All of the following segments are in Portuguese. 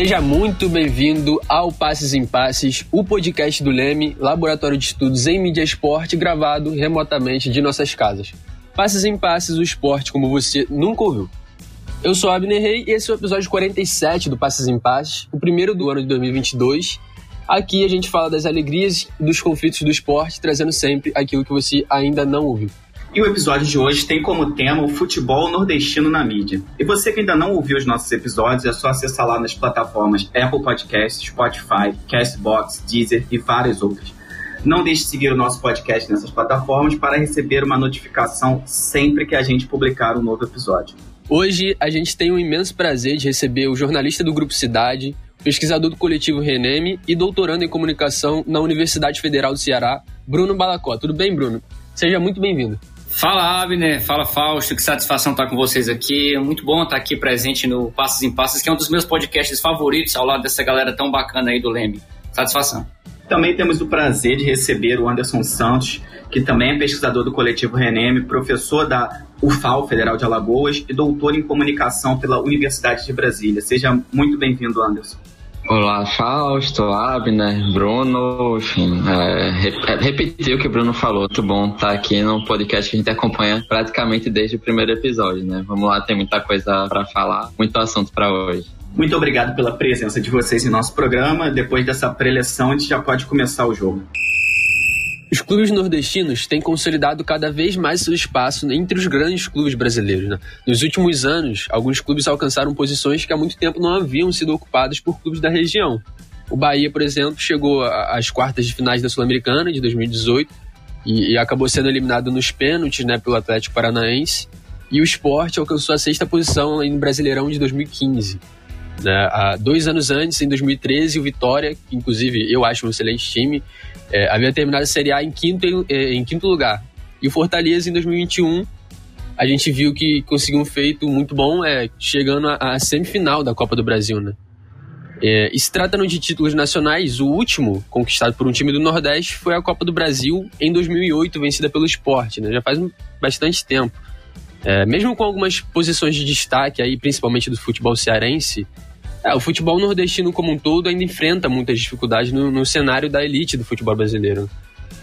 Seja muito bem-vindo ao Passes em Passes, o podcast do Leme, Laboratório de Estudos em Mídia Esporte, gravado remotamente de nossas casas. Passes em Passes, o esporte como você nunca ouviu. Eu sou Abner Rey e esse é o episódio 47 do Passes em Passes, o primeiro do ano de 2022. Aqui a gente fala das alegrias e dos conflitos do esporte, trazendo sempre aquilo que você ainda não ouviu. E o episódio de hoje tem como tema o futebol nordestino na mídia. E você que ainda não ouviu os nossos episódios, é só acessar lá nas plataformas Apple Podcasts, Spotify, Castbox, Deezer e várias outras. Não deixe de seguir o nosso podcast nessas plataformas para receber uma notificação sempre que a gente publicar um novo episódio. Hoje a gente tem o imenso prazer de receber o jornalista do Grupo Cidade, pesquisador do coletivo Reneme e doutorando em comunicação na Universidade Federal do Ceará, Bruno Balacó. Tudo bem, Bruno? Seja muito bem-vindo. Fala, Abner. Fala, Fausto. Que satisfação estar com vocês aqui. Muito bom estar aqui presente no Passos em Passos, que é um dos meus podcasts favoritos ao lado dessa galera tão bacana aí do Leme. Satisfação. Também temos o prazer de receber o Anderson Santos, que também é pesquisador do coletivo Reneme, professor da UFAL, Federal de Alagoas, e doutor em comunicação pela Universidade de Brasília. Seja muito bem-vindo, Anderson. Olá, Fausto, Abner, Bruno, enfim, é, repetir o que o Bruno falou. Muito bom estar aqui no podcast que a gente acompanha praticamente desde o primeiro episódio, né? Vamos lá, tem muita coisa para falar, muito assunto para hoje. Muito obrigado pela presença de vocês em nosso programa. Depois dessa preleção, a gente já pode começar o jogo. Os clubes nordestinos têm consolidado cada vez mais seu espaço entre os grandes clubes brasileiros. Né? Nos últimos anos, alguns clubes alcançaram posições que há muito tempo não haviam sido ocupadas por clubes da região. O Bahia, por exemplo, chegou às quartas de finais da Sul-Americana de 2018 e, e, acabou sendo eliminado nos pênaltis né, pelo Atlético Paranaense. E o esporte alcançou a sexta posição no Brasileirão de 2015. Né? Há dois anos antes, em 2013, o Vitória, que inclusive eu acho um excelente time, é, havia terminado a Série A em quinto, em, é, em quinto lugar. E o Fortaleza, em 2021, a gente viu que conseguiu um feito muito bom, é, chegando à, semifinal da Copa do Brasil, né? É, se tratando de títulos nacionais, o último conquistado por um time do Nordeste foi a Copa do Brasil em 2008, vencida pelo Esporte, né? Já faz bastante tempo. É, mesmo com algumas posições de destaque aí, principalmente do futebol cearense, é, o futebol nordestino como um todo ainda enfrenta muitas dificuldades no, no cenário da elite do futebol brasileiro.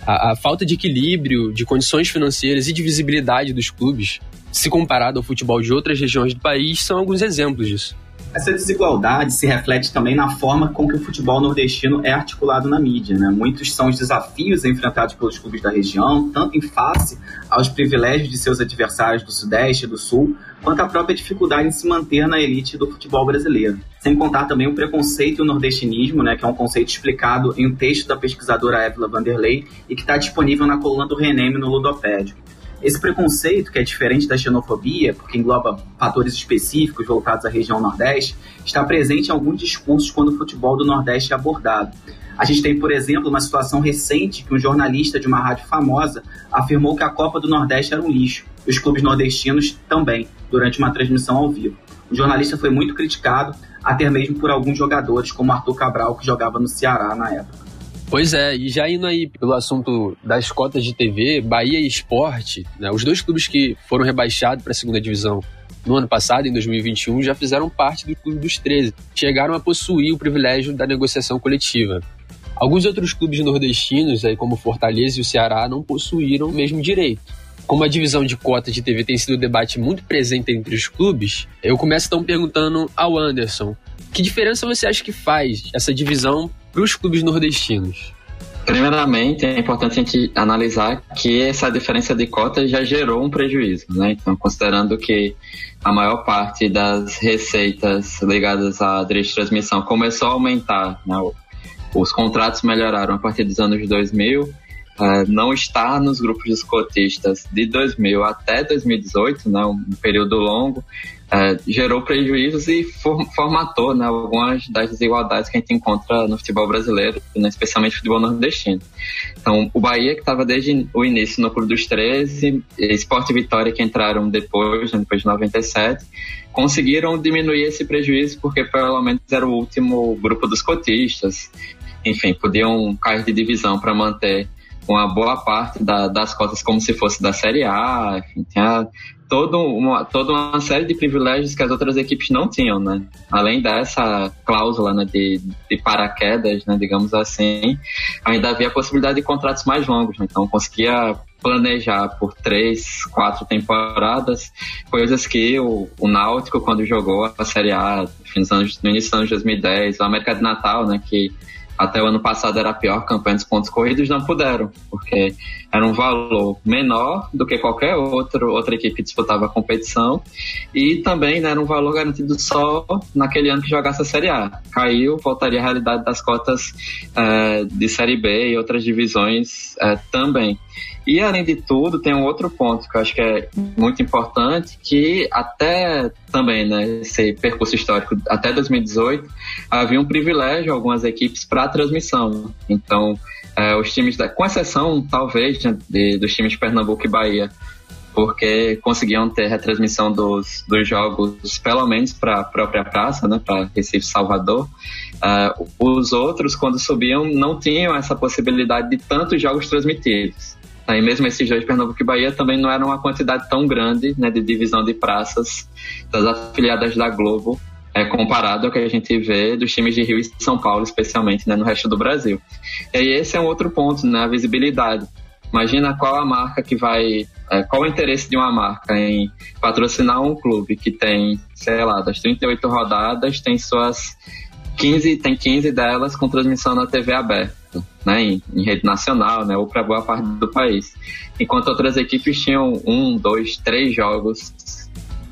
A, a, falta de equilíbrio, de condições financeiras e de visibilidade dos clubes, se comparado ao futebol de outras regiões do país, são alguns exemplos disso. Essa desigualdade se reflete também na forma com que o futebol nordestino é articulado na mídia. Né? Muitos são os desafios enfrentados pelos clubes da região, tanto em face aos privilégios de seus adversários do Sudeste e do Sul, quanto à própria dificuldade em se manter na elite do futebol brasileiro. Sem contar também o preconceito e o nordestinismo, né, que é um conceito explicado em um texto da pesquisadora Évila Vanderlei e que está disponível na coluna do Reneme no Ludopédio. Esse preconceito, que é diferente da xenofobia, porque engloba fatores específicos voltados à região Nordeste, está presente em alguns discursos quando o futebol do Nordeste é abordado. A gente tem, por exemplo, uma situação recente que um jornalista de uma rádio famosa afirmou que a Copa do Nordeste era um lixo, e os clubes nordestinos também, durante uma transmissão ao vivo. O jornalista foi muito criticado, até mesmo por alguns jogadores, como Arthur Cabral, que jogava no Ceará na época. Pois é, e já indo aí pelo assunto das cotas de TV, Bahia e Esporte, né, os dois clubes que foram rebaixados para a segunda divisão no ano passado, em 2021, já fizeram parte do Clube dos 13. Chegaram a possuir o privilégio da negociação coletiva. Alguns outros clubes nordestinos, aí como Fortaleza e o Ceará, não possuíram o mesmo direito. Como a divisão de cotas de TV tem sido um debate muito presente entre os clubes, eu começo então perguntando ao Anderson: que diferença você acha que faz essa divisão para os clubes nordestinos? Primeiramente, é importante a gente analisar que essa diferença de cotas já gerou um prejuízo, né? Então, considerando que a maior parte das receitas ligadas à direito de transmissão começou a aumentar, né? os contratos melhoraram a partir dos anos 2000, Uh, não estar nos grupos dos cotistas de 2000 até 2018, né, um período longo, é, gerou prejuízos e formatou né, algumas das desigualdades que a gente encontra no futebol brasileiro, né, especialmente no futebol nordestino. Então, o Bahia, que estava desde o início no Clube dos 13, Esporte e Vitória, que entraram depois, né, depois de 97, conseguiram diminuir esse prejuízo porque pelo menos era o último grupo dos cotistas. Enfim, podiam cair de divisão para manter uma boa parte da, das cotas como se fosse da Série A, enfim, tinha todo uma, toda uma série de privilégios que as outras equipes não tinham, né? Além dessa cláusula né, de, de paraquedas, né, digamos assim, ainda havia a possibilidade de contratos mais longos, né? Então conseguia planejar por três, quatro temporadas, coisas que o, o Náutico, quando jogou a Série A no início dos anos 2010, o América de Natal, né, que até o ano passado era a pior campanha dos pontos corridos, não puderam, porque era um valor menor do que qualquer outro, outra equipe disputava a competição e também né, era um valor garantido só naquele ano que jogasse a Série A. Caiu, voltaria à realidade das cotas é, de Série B e outras divisões é, também. E além de tudo, tem um outro ponto que eu acho que é muito importante, que até também, né, esse percurso histórico, até 2018, havia um privilégio algumas equipes para transmissão. Então, é, os times, da, com exceção, talvez, né, de, dos times de Pernambuco e Bahia, porque conseguiam ter retransmissão dos, dos jogos, pelo menos para a própria praça, né, para Recife Salvador. Uh, os outros, quando subiam, não tinham essa possibilidade de tantos jogos transmitidos. E mesmo esses dois, Pernambuco e Bahia, também não eram uma quantidade tão grande né, de divisão de praças das afiliadas da Globo, é, comparado ao que a gente vê dos times de Rio e São Paulo, especialmente né, no resto do Brasil. E aí esse é um outro ponto, né, a visibilidade. Imagina qual a marca que vai. É, qual o interesse de uma marca em patrocinar um clube que tem, sei lá, das 38 rodadas, tem suas 15, tem 15 delas com transmissão na TV aberta né, em, em rede nacional, né, ou para boa parte do país. Enquanto outras equipes tinham um, dois, três jogos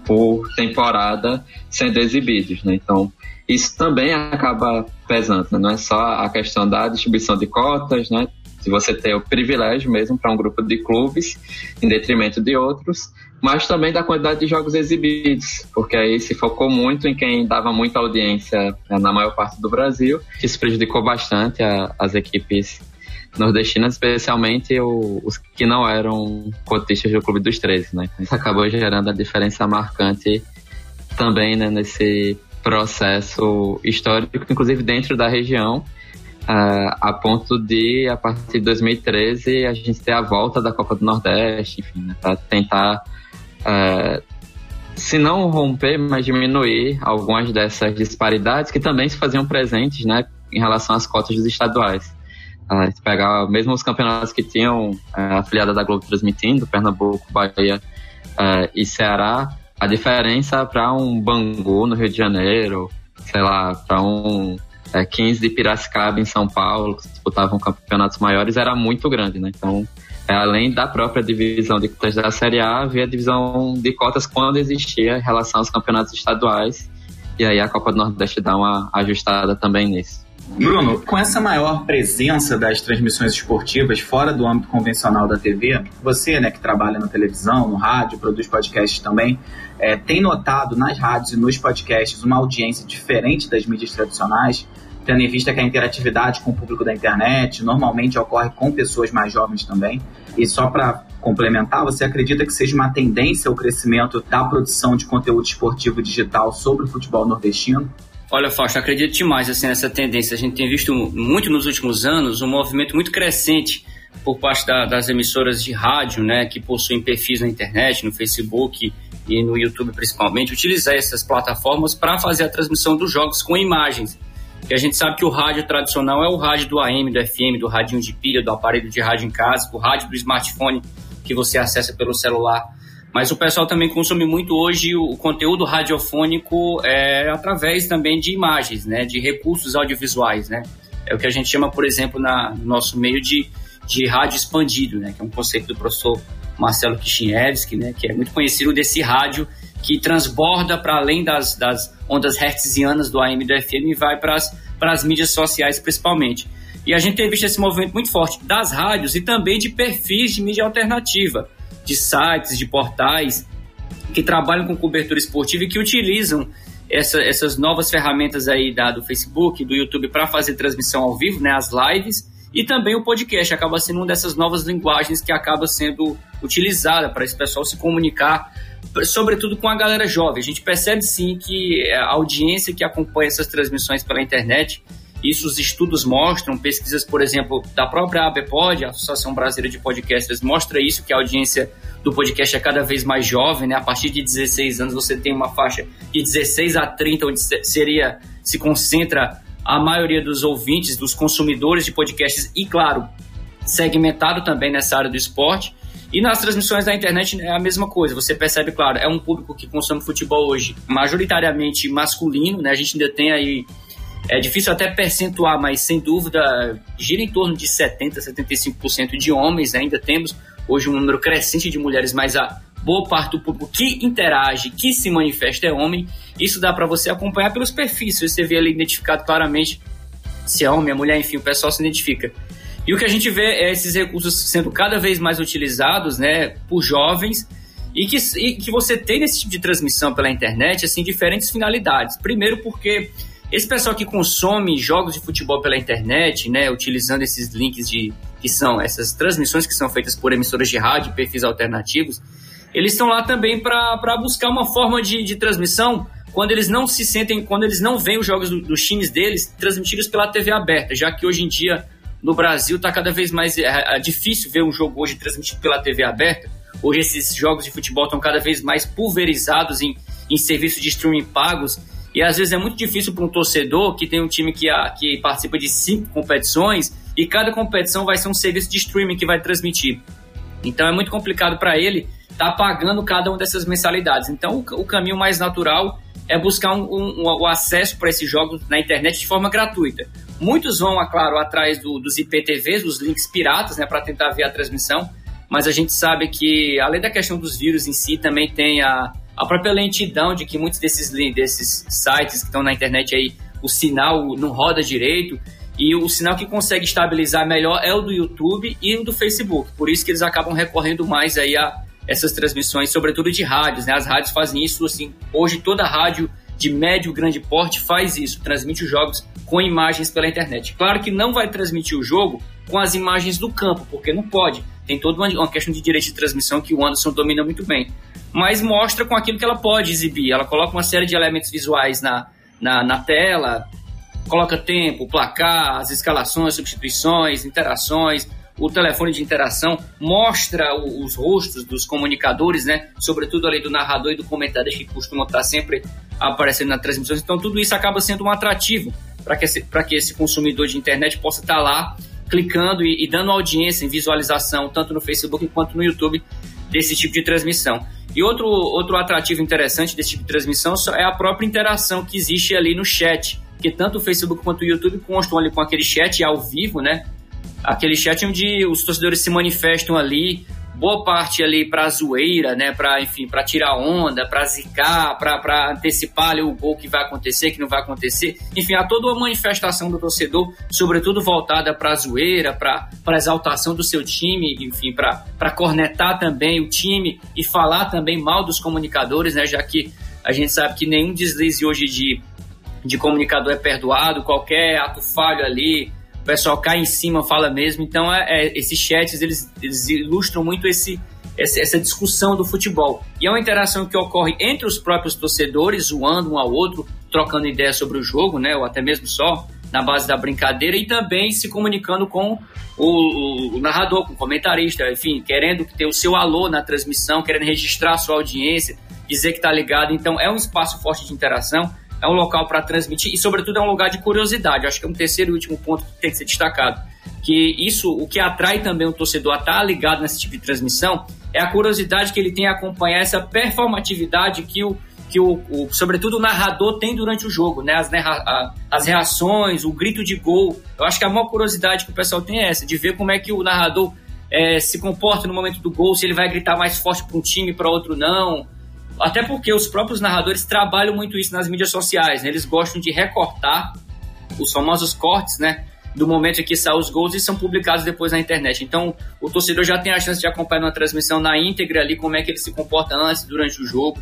por temporada sendo exibidos, né? Então, isso também acaba pesando, né? não é só a questão da distribuição de cotas, né? Se você ter o privilégio mesmo para um grupo de clubes em detrimento de outros, mas também da quantidade de jogos exibidos, porque aí se focou muito em quem dava muita audiência né, na maior parte do Brasil, que isso prejudicou bastante a, as equipes nordestinas, especialmente o, os que não eram cotistas do Clube dos 13, né? Isso acabou gerando a diferença marcante também né, nesse processo histórico, inclusive dentro da região, Uh, a ponto de, a partir de 2013, a gente ter a volta da Copa do Nordeste, enfim, né, para tentar é, se não romper, mas diminuir algumas dessas disparidades que também se faziam presentes né, em relação às cotas dos estaduais. Uh, se pegar mesmo os campeonatos que tinham uh, afiliada da Globo transmitindo, Pernambuco, Bahia uh, e Ceará, a diferença para um Bangu no Rio de Janeiro, sei lá, para um é, 15 de Piracicaba em São Paulo, que disputavam campeonatos maiores, era muito grande, né? Então, é, além da própria divisão de cotas da Série A, havia a divisão de cotas quando existia em relação aos campeonatos estaduais. E aí a Copa do Nordeste dá uma ajustada também nisso. Bruno, com essa maior presença das transmissões esportivas fora do âmbito convencional da TV, você, né, que trabalha na televisão, no rádio, produz podcasts também, é, tem notado nas rádios e nos podcasts uma audiência diferente das mídias tradicionais? tendo em vista que a interatividade com o público da internet normalmente ocorre com pessoas mais jovens também. E só para complementar, você acredita que seja uma tendência o crescimento da produção de conteúdo esportivo digital sobre o futebol nordestino? Olha, Fausto, acredito demais assim, nessa tendência. A gente tem visto muito nos últimos anos um movimento muito crescente por parte da, das emissoras de rádio, né, que possuem perfis na internet, no Facebook e no YouTube principalmente, utilizar essas plataformas para fazer a transmissão dos jogos com imagens. Porque a gente sabe que o rádio tradicional é o rádio do AM, do FM, do radinho de pilha, do aparelho de rádio em casa, o rádio do smartphone que você acessa pelo celular. Mas o pessoal também consome muito hoje o conteúdo radiofônico é, através também de imagens, né, de recursos audiovisuais, né. É o que a gente chama, por exemplo, na, no nosso meio de, de rádio expandido, né, que é um conceito do professor Marcelo Kishinevski, né, que é muito conhecido desse rádio que transborda para além das, das ondas hertzianas do AM e do FM e vai para as mídias sociais principalmente. E a gente tem visto esse movimento muito forte das rádios e também de perfis de mídia alternativa, de sites, de portais que trabalham com cobertura esportiva e que utilizam essa, essas novas ferramentas aí da, do Facebook, do YouTube para fazer transmissão ao vivo, né, as lives, e também o podcast acaba sendo uma dessas novas linguagens que acaba sendo utilizada para esse pessoal se comunicar sobretudo com a galera jovem. A gente percebe sim que a audiência que acompanha essas transmissões pela internet Isso os estudos mostram, pesquisas, por exemplo, da própria ABPOD, a Associação Brasileira de Podcasters, mostra isso, que a audiência do podcast é cada vez mais jovem, né? A partir de 16 anos você tem uma faixa de 16 a 30, onde seria, se concentra a maioria dos ouvintes, dos consumidores de podcasts e, claro, segmentado também nessa área do esporte. E nas transmissões da internet é a mesma coisa. Você percebe, claro, é um público que consome futebol hoje majoritariamente masculino, né? A gente ainda tem aí é difícil até percentuar, mas sem dúvida gira em torno de 70, 75% de homens. Né? Ainda temos hoje um número crescente de mulheres, mas a boa parte do público que interage, que se manifesta é homem. Isso dá para você acompanhar pelos perfis. Você vê ali identificado claramente se é homem, é mulher, enfim, o pessoal se identifica. E o que a gente vê é esses recursos sendo cada vez mais utilizados, né, por jovens e que, e que você tem nesse tipo de transmissão pela internet, assim, diferentes finalidades. Primeiro porque esse pessoal que consome jogos de futebol pela internet, né, utilizando esses links de que são essas transmissões que são feitas por emissoras de rádio, perfis alternativos, eles estão lá também para buscar uma forma de, de transmissão quando eles não se sentem, quando eles não veem os jogos do, dos times deles transmitidos pela TV aberta, já que hoje em dia no Brasil está cada vez mais é, é, difícil ver um jogo hoje transmitido pela TV aberta. Hoje esses jogos de futebol estão cada vez mais pulverizados em, em serviços de streaming pagos e às vezes é muito difícil para um torcedor que tem um time que, que participa de cinco competições e cada competição vai ser um serviço de streaming que vai transmitir. Então é muito complicado para ele estar tá pagando cada uma dessas mensalidades. Então o, o caminho mais natural é buscar um, um, um, o acesso para esses jogos na internet de forma gratuita. Muitos vão, é claro, atrás do, dos IPTVs, dos links piratas, né, para tentar ver a transmissão, mas a gente sabe que, além da questão dos vírus em si, também tem a, a própria lentidão de que muitos desses, desses sites que estão na internet aí, o sinal não roda direito. E o sinal que consegue estabilizar melhor é o do YouTube e o do Facebook. Por isso que eles acabam recorrendo mais aí a essas transmissões, sobretudo de rádios. Né? As rádios fazem isso assim. Hoje toda rádio de médio grande porte faz isso, transmite os jogos com imagens pela internet. Claro que não vai transmitir o jogo com as imagens do campo, porque não pode. Tem toda uma, uma questão de direito de transmissão que o Anderson domina muito bem mas mostra com aquilo que ela pode exibir. Ela coloca uma série de elementos visuais na, na, na tela, coloca tempo, placar, as escalações, substituições, interações, o telefone de interação, mostra os rostos dos comunicadores, né? Sobretudo ali do narrador e do comentarista que costumam estar sempre aparecendo na transmissão. Então tudo isso acaba sendo um atrativo para que, que esse consumidor de internet possa estar lá clicando e, e dando audiência em visualização, tanto no Facebook quanto no YouTube, desse tipo de transmissão. E outro, outro atrativo interessante desse tipo de transmissão é a própria interação que existe ali no chat, que tanto o Facebook quanto o YouTube constam ali com aquele chat ao vivo, né? Aquele chat onde os torcedores se manifestam ali, boa parte ali para zoeira, né, para enfim, para tirar onda, para zicar, para antecipar ali o gol que vai acontecer, que não vai acontecer. Enfim, há toda uma manifestação do torcedor, sobretudo voltada para zoeira, para para exaltação do seu time, enfim, para cornetar também o time e falar também mal dos comunicadores, né, já que a gente sabe que nenhum deslize hoje de de comunicador é perdoado, qualquer ato falho ali, o pessoal cai em cima, fala mesmo. Então, é, é, esses chats, eles, eles ilustram muito esse, essa, essa, discussão do futebol. E é uma interação que ocorre entre os próprios torcedores, zoando um ao outro, trocando ideias sobre o jogo, né? Ou até mesmo só na base da brincadeira e também se comunicando com o, o, o narrador, com o comentarista, enfim, querendo ter o seu alô na transmissão, querendo registrar a sua audiência, dizer que está ligado. Então, é um espaço forte de interação é um local para transmitir e, sobretudo, é um lugar de curiosidade. Acho que é um terceiro e último ponto que tem que ser destacado. Que isso, o que atrai também o torcedor a estar tá ligado nesse tipo de transmissão é a curiosidade que ele tem a acompanhar essa performatividade que o, que o, o sobretudo o narrador tem durante o jogo, né? As, as reações, o grito de gol. Eu acho que a maior curiosidade que o pessoal tem é essa, de ver como é que o narrador é, se comporta no momento do gol, se ele vai gritar mais forte para um time, para outro não, até porque os próprios narradores trabalham muito isso nas mídias sociais, né? Eles gostam de recortar os famosos cortes, né? Do momento em que saem os gols e são publicados depois na internet. Então, o torcedor já tem a chance de acompanhar uma transmissão na íntegra ali, como é que ele se comporta antes, durante o jogo.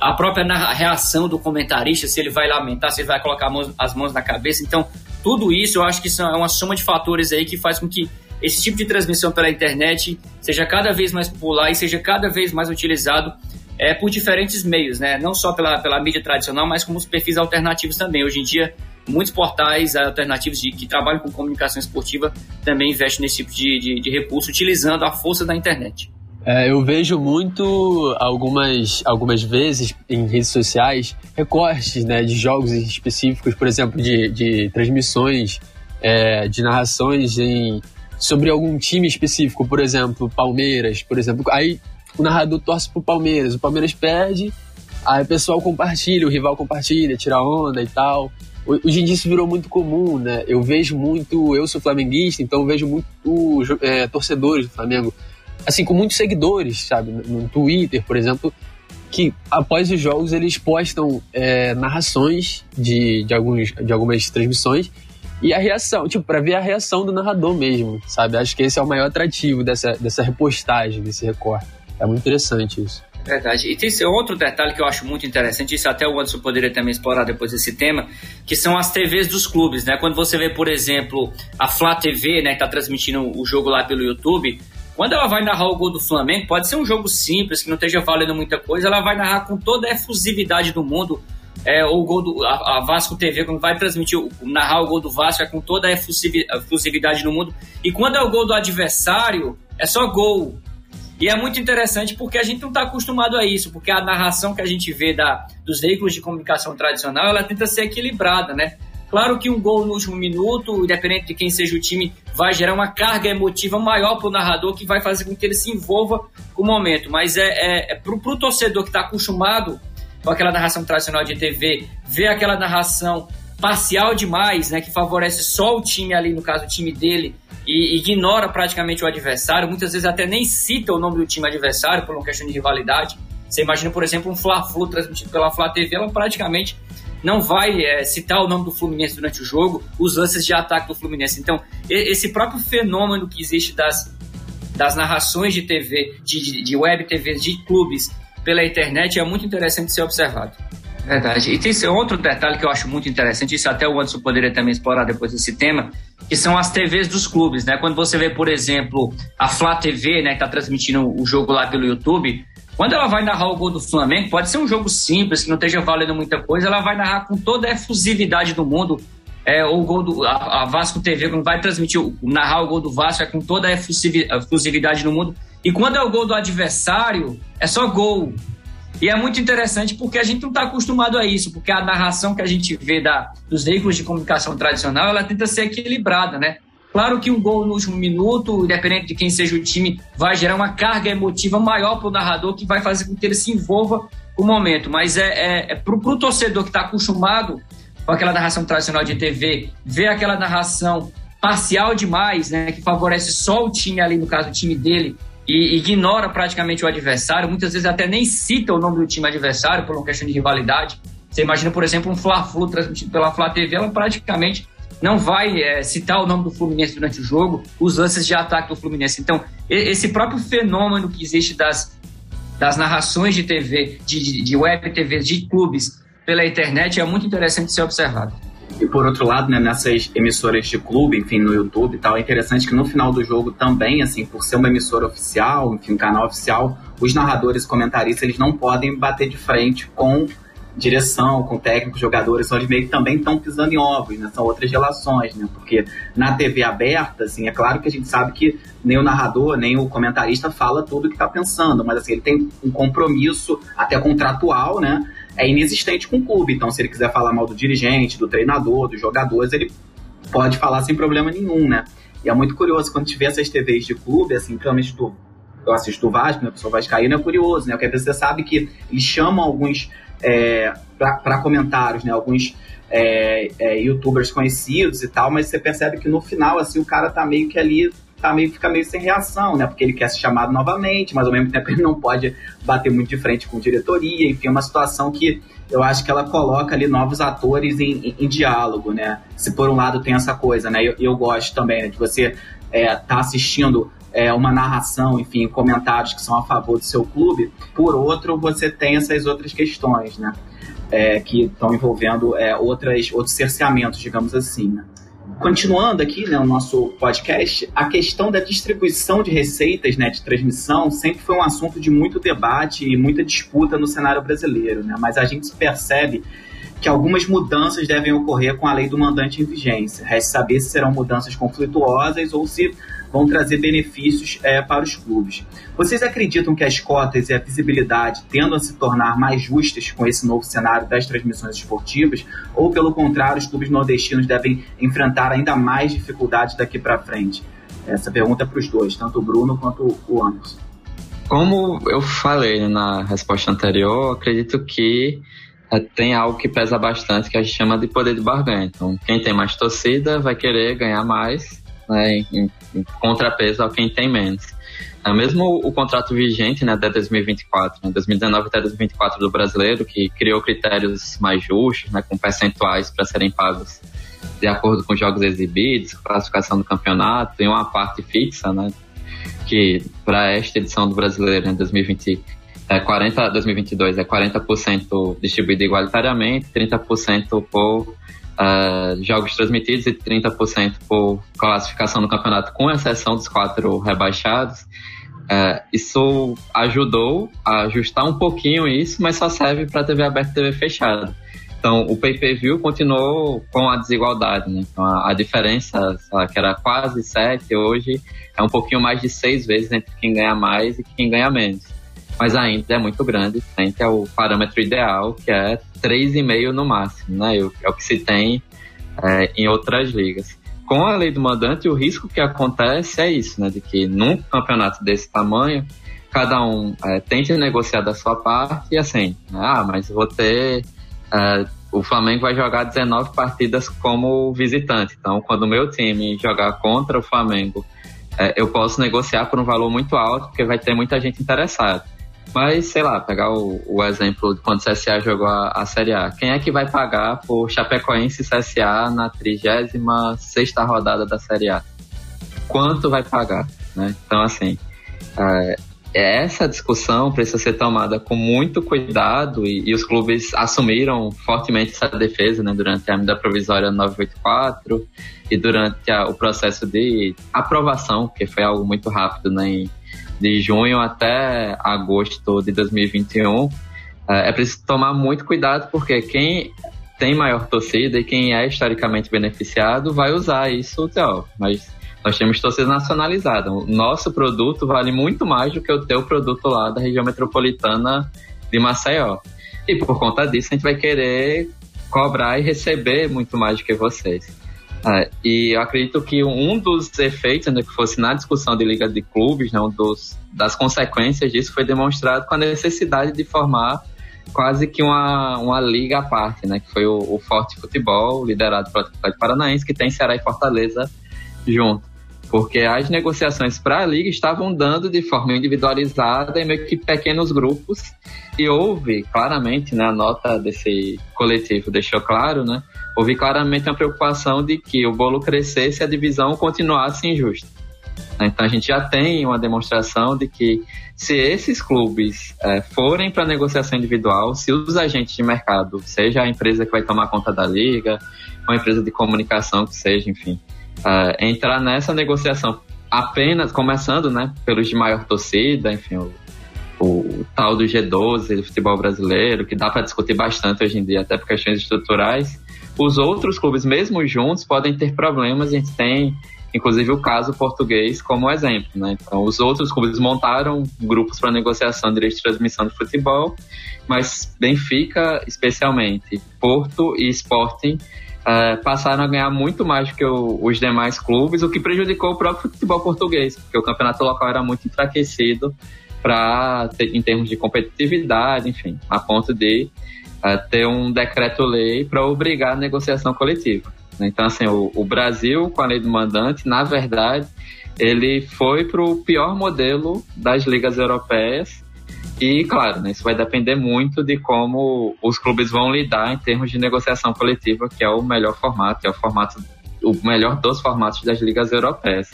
A própria reação do comentarista, se ele vai lamentar, se ele vai colocar as mãos na cabeça. Então, tudo isso eu acho que é uma soma de fatores aí que faz com que esse tipo de transmissão pela internet seja cada vez mais popular e seja cada vez mais utilizado é, por diferentes meios, né? Não só pela, pela mídia tradicional, mas como os perfis alternativos também. Hoje em dia muitos portais alternativos de, que trabalham com comunicação esportiva também investem nesse tipo de, de, de recurso, utilizando a força da internet. É, eu vejo muito, algumas, algumas vezes, em redes sociais, recortes né, de jogos específicos, por exemplo, de, de transmissões, é, de narrações em, sobre algum time específico, por exemplo, Palmeiras, por exemplo. Aí o narrador torce pro Palmeiras, o Palmeiras perde, aí o pessoal compartilha, o rival compartilha, tira onda e tal. Hoje em dia isso virou muito comum, né? Eu vejo muito, eu sou flamenguista, então vejo muito é, torcedores do Flamengo, assim, com muitos seguidores, sabe? No Twitter, por exemplo, que após os jogos eles postam é, narrações de, de, alguns, de algumas transmissões e a reação, tipo, para ver a reação do narrador mesmo, sabe? Acho que esse é o maior atrativo dessa, dessa repostagem, desse recorte. É muito interessante isso. Verdade. E tem outro detalhe que eu acho muito interessante, isso até o Anderson poderia também explorar depois desse tema, que são as TVs dos clubes, né? Quando você vê, por exemplo, a Flá TV, né, que tá transmitindo o jogo lá pelo YouTube, quando ela vai narrar o gol do Flamengo, pode ser um jogo simples, que não esteja valendo muita coisa, ela vai narrar com toda a efusividade do mundo, é, o gol do a, a, Vasco TV, quando vai transmitir, narrar o gol do Vasco, é com toda a efusividade do mundo. E quando é o gol do adversário, é só gol. E é muito interessante porque a gente não está acostumado a isso, porque a narração que a gente vê da, dos veículos de comunicação tradicional, ela tenta ser equilibrada, né? Claro que um gol no último minuto, independente de quem seja o time, vai gerar uma carga emotiva maior para o narrador, que vai fazer com que ele se envolva com o momento. Mas é, é, é para o torcedor que está acostumado com aquela narração tradicional de TV, ver aquela narração parcial demais, né, que favorece só o time ali, no caso o time dele, e ignora praticamente o adversário, muitas vezes até nem cita o nome do time adversário por uma questão de rivalidade. Você imagina, por exemplo, um Fla-Flu transmitido pela Fla TV, ela praticamente não vai é, citar o nome do Fluminense durante o jogo, os lances de ataque do Fluminense. Então, esse próprio fenômeno que existe das, das narrações de TV, de, de web TV, de clubes pela internet é muito interessante ser observado. Verdade. E tem outro detalhe que eu acho muito interessante, isso até o Anderson poderia também explorar depois desse tema, que são as TVs dos clubes, né? Quando você vê, por exemplo, a Flá TV, né, que está transmitindo o jogo lá pelo YouTube, quando ela vai narrar o gol do Flamengo, pode ser um jogo simples, que não esteja valendo muita coisa, ela vai narrar com toda a efusividade do mundo. É, o gol do a, a Vasco TV, quando vai transmitir, narrar o gol do Vasco, é com toda a efusividade do mundo. E quando é o gol do adversário, é só gol. E é muito interessante porque a gente não está acostumado a isso, porque a narração que a gente vê da, dos veículos de comunicação tradicional, ela tenta ser equilibrada, né? Claro que um gol no último minuto, independente de quem seja o time, vai gerar uma carga emotiva maior para o narrador, que vai fazer com que ele se envolva com o momento. Mas é, é, é para o torcedor que está acostumado com aquela narração tradicional de TV, ver aquela narração parcial demais, né, que favorece só o time ali, no caso o time dele, e ignora praticamente o adversário, muitas vezes até nem cita o nome do time adversário por uma questão de rivalidade. Você imagina, por exemplo, um Fla-Flu transmitido pela Fla TV, ela praticamente não vai é, citar o nome do Fluminense durante o jogo, os lances de ataque do Fluminense. Então, esse próprio fenômeno que existe das, das narrações de TV, de, de web TV, de clubes pela internet é muito interessante ser observado. E por outro lado, né, nessas emissoras de clube, enfim, no YouTube e tal, é interessante que no final do jogo também, assim, por ser uma emissora oficial, enfim, um canal oficial, os narradores e comentaristas, eles não podem bater de frente com direção, com técnicos, jogadores, são eles meio que também estão pisando em ovos, né? São outras relações, né? Porque na TV aberta, assim, é claro que a gente sabe que nem o narrador, nem o comentarista fala tudo o que está pensando, mas assim, ele tem um compromisso até contratual, né? É inexistente com o clube. Então, se ele quiser falar mal do dirigente, do treinador, dos jogadores, ele pode falar sem problema nenhum, né? E é muito curioso quando tiver essas TVs de clube, assim, principalmente do, eu assisto o Vasco, né? O pessoal vascaíno é curioso, né? Porque você sabe que eles chamam alguns é, para comentários, né? Alguns é, é, youtubers conhecidos e tal, mas você percebe que no final, assim, o cara tá meio que ali tá meio, fica meio sem reação, né? Porque ele quer ser chamado novamente, mas ao mesmo tempo ele não pode bater muito de frente com diretoria, enfim, é uma situação que eu acho que ela coloca ali novos atores em, em, em diálogo, né? Se por um lado tem essa coisa, né? Eu, eu gosto também né, de você é, tá assistindo é, uma narração, enfim, comentários que são a favor do seu clube. Por outro, você tem essas outras questões, né? É, que estão envolvendo é, outras, outros cerceamentos, digamos assim, né? Continuando aqui, né, o nosso podcast, a questão da distribuição de receitas, né, de transmissão, sempre foi um assunto de muito debate e muita disputa no cenário brasileiro, né? Mas a gente percebe que algumas mudanças devem ocorrer com a lei do mandante em vigência. Resta saber se serão mudanças conflituosas ou se vão trazer benefícios é, para os clubes. Vocês acreditam que as cotas e a visibilidade tendam a se tornar mais justas com esse novo cenário das transmissões esportivas? Ou, pelo contrário, os clubes nordestinos devem enfrentar ainda mais dificuldades daqui para frente? Essa pergunta é para os dois, tanto o Bruno quanto o Anderson. Como eu falei na resposta anterior, acredito que é, tem algo que pesa bastante que a gente chama de poder de barganha. Então, quem tem mais torcida vai querer ganhar mais, né, em, contrapeso ao quem tem menos. É mesmo o contrato vigente né, até 2024, né, 2019 até 2024 do brasileiro, que criou critérios mais justos, né, com percentuais para serem pagos de acordo com jogos exibidos, classificação do campeonato, tem uma parte fixa, né, que para esta edição do brasileiro em 2020 é 40, 2022 é 40% distribuído igualitariamente, 30% por uh, jogos transmitidos e 30% por classificação no campeonato, com exceção dos quatro rebaixados. Uh, isso ajudou a ajustar um pouquinho isso, mas só serve para TV aberta e TV fechada. Então, o pay-per-view continuou com a desigualdade, né? Então, a, a diferença, que era quase 7, hoje é um pouquinho mais de 6 vezes entre quem ganha mais e quem ganha menos mas ainda é muito grande frente ao parâmetro ideal, que é 3,5 no máximo, né? É o que se tem é, em outras ligas. Com a lei do mandante, o risco que acontece é isso, né? De que num campeonato desse tamanho, cada um é, tente negociar da sua parte e assim, né? ah, mas vou ter. É, o Flamengo vai jogar 19 partidas como visitante. Então, quando o meu time jogar contra o Flamengo, é, eu posso negociar por um valor muito alto, porque vai ter muita gente interessada. Mas, sei lá, pegar o, o exemplo de quando o CSA jogou a, a, Série A. Quem é que vai pagar por Chapecoense e CSA na 36 rodada da Série A? Quanto vai pagar? Né? Então, assim, é, essa discussão precisa ser tomada com muito cuidado e, e os clubes assumiram fortemente essa defesa né, durante a medida provisória 984 e durante a, o processo de aprovação, que foi algo muito rápido né, em, de junho até agosto de 2021, é, é preciso tomar muito cuidado, porque quem tem maior torcida e quem é historicamente beneficiado vai usar isso, ó, mas nós temos torcida nacionalizada. O nosso produto vale muito mais do que o teu produto lá da região metropolitana de Maceió. E por conta disso, a gente vai querer cobrar e receber muito mais do que vocês. É, e eu acredito que um dos efeitos, né, que fosse na discussão de liga de clubes, né, um dos, das consequências disso foi demonstrado com a necessidade de formar quase que uma, uma liga à parte, né, que foi o, o Forte Futebol, liderado pelo Atlético Paranaense, que tem Ceará e Fortaleza junto. Porque as negociações para a liga estavam dando de forma individualizada em meio que pequenos grupos, e houve claramente, né, a nota desse coletivo deixou claro, né, houve claramente uma preocupação de que o bolo crescesse e a divisão continuasse injusta. Então a gente já tem uma demonstração de que se esses clubes é, forem para negociação individual, se os agentes de mercado, seja a empresa que vai tomar conta da liga, uma empresa de comunicação que seja, enfim, é, entrar nessa negociação apenas começando, né, pelos de maior torcida, enfim, o, o tal do G12 do futebol brasileiro, que dá para discutir bastante hoje em dia, até por questões estruturais os outros clubes, mesmo juntos, podem ter problemas. A gente tem, inclusive, o caso português como exemplo. Né? Então, os outros clubes montaram grupos para negociação de direito de transmissão de futebol, mas Benfica, especialmente, Porto e Sporting Uh, passaram a ganhar muito mais do que o, os demais clubes, o que prejudicou o próprio futebol português, porque o campeonato local era muito enfraquecido para em termos de competitividade, enfim, a ponto de ter um decreto-lei para obrigar a negociação coletiva. Então, assim, o, o, Brasil, com a lei do mandante, na verdade, ele foi para o pior modelo das ligas europeias. E, claro, né, isso vai depender muito de como os clubes vão lidar em termos de negociação coletiva, que é o melhor formato, é o formato, o melhor dos formatos das ligas europeias.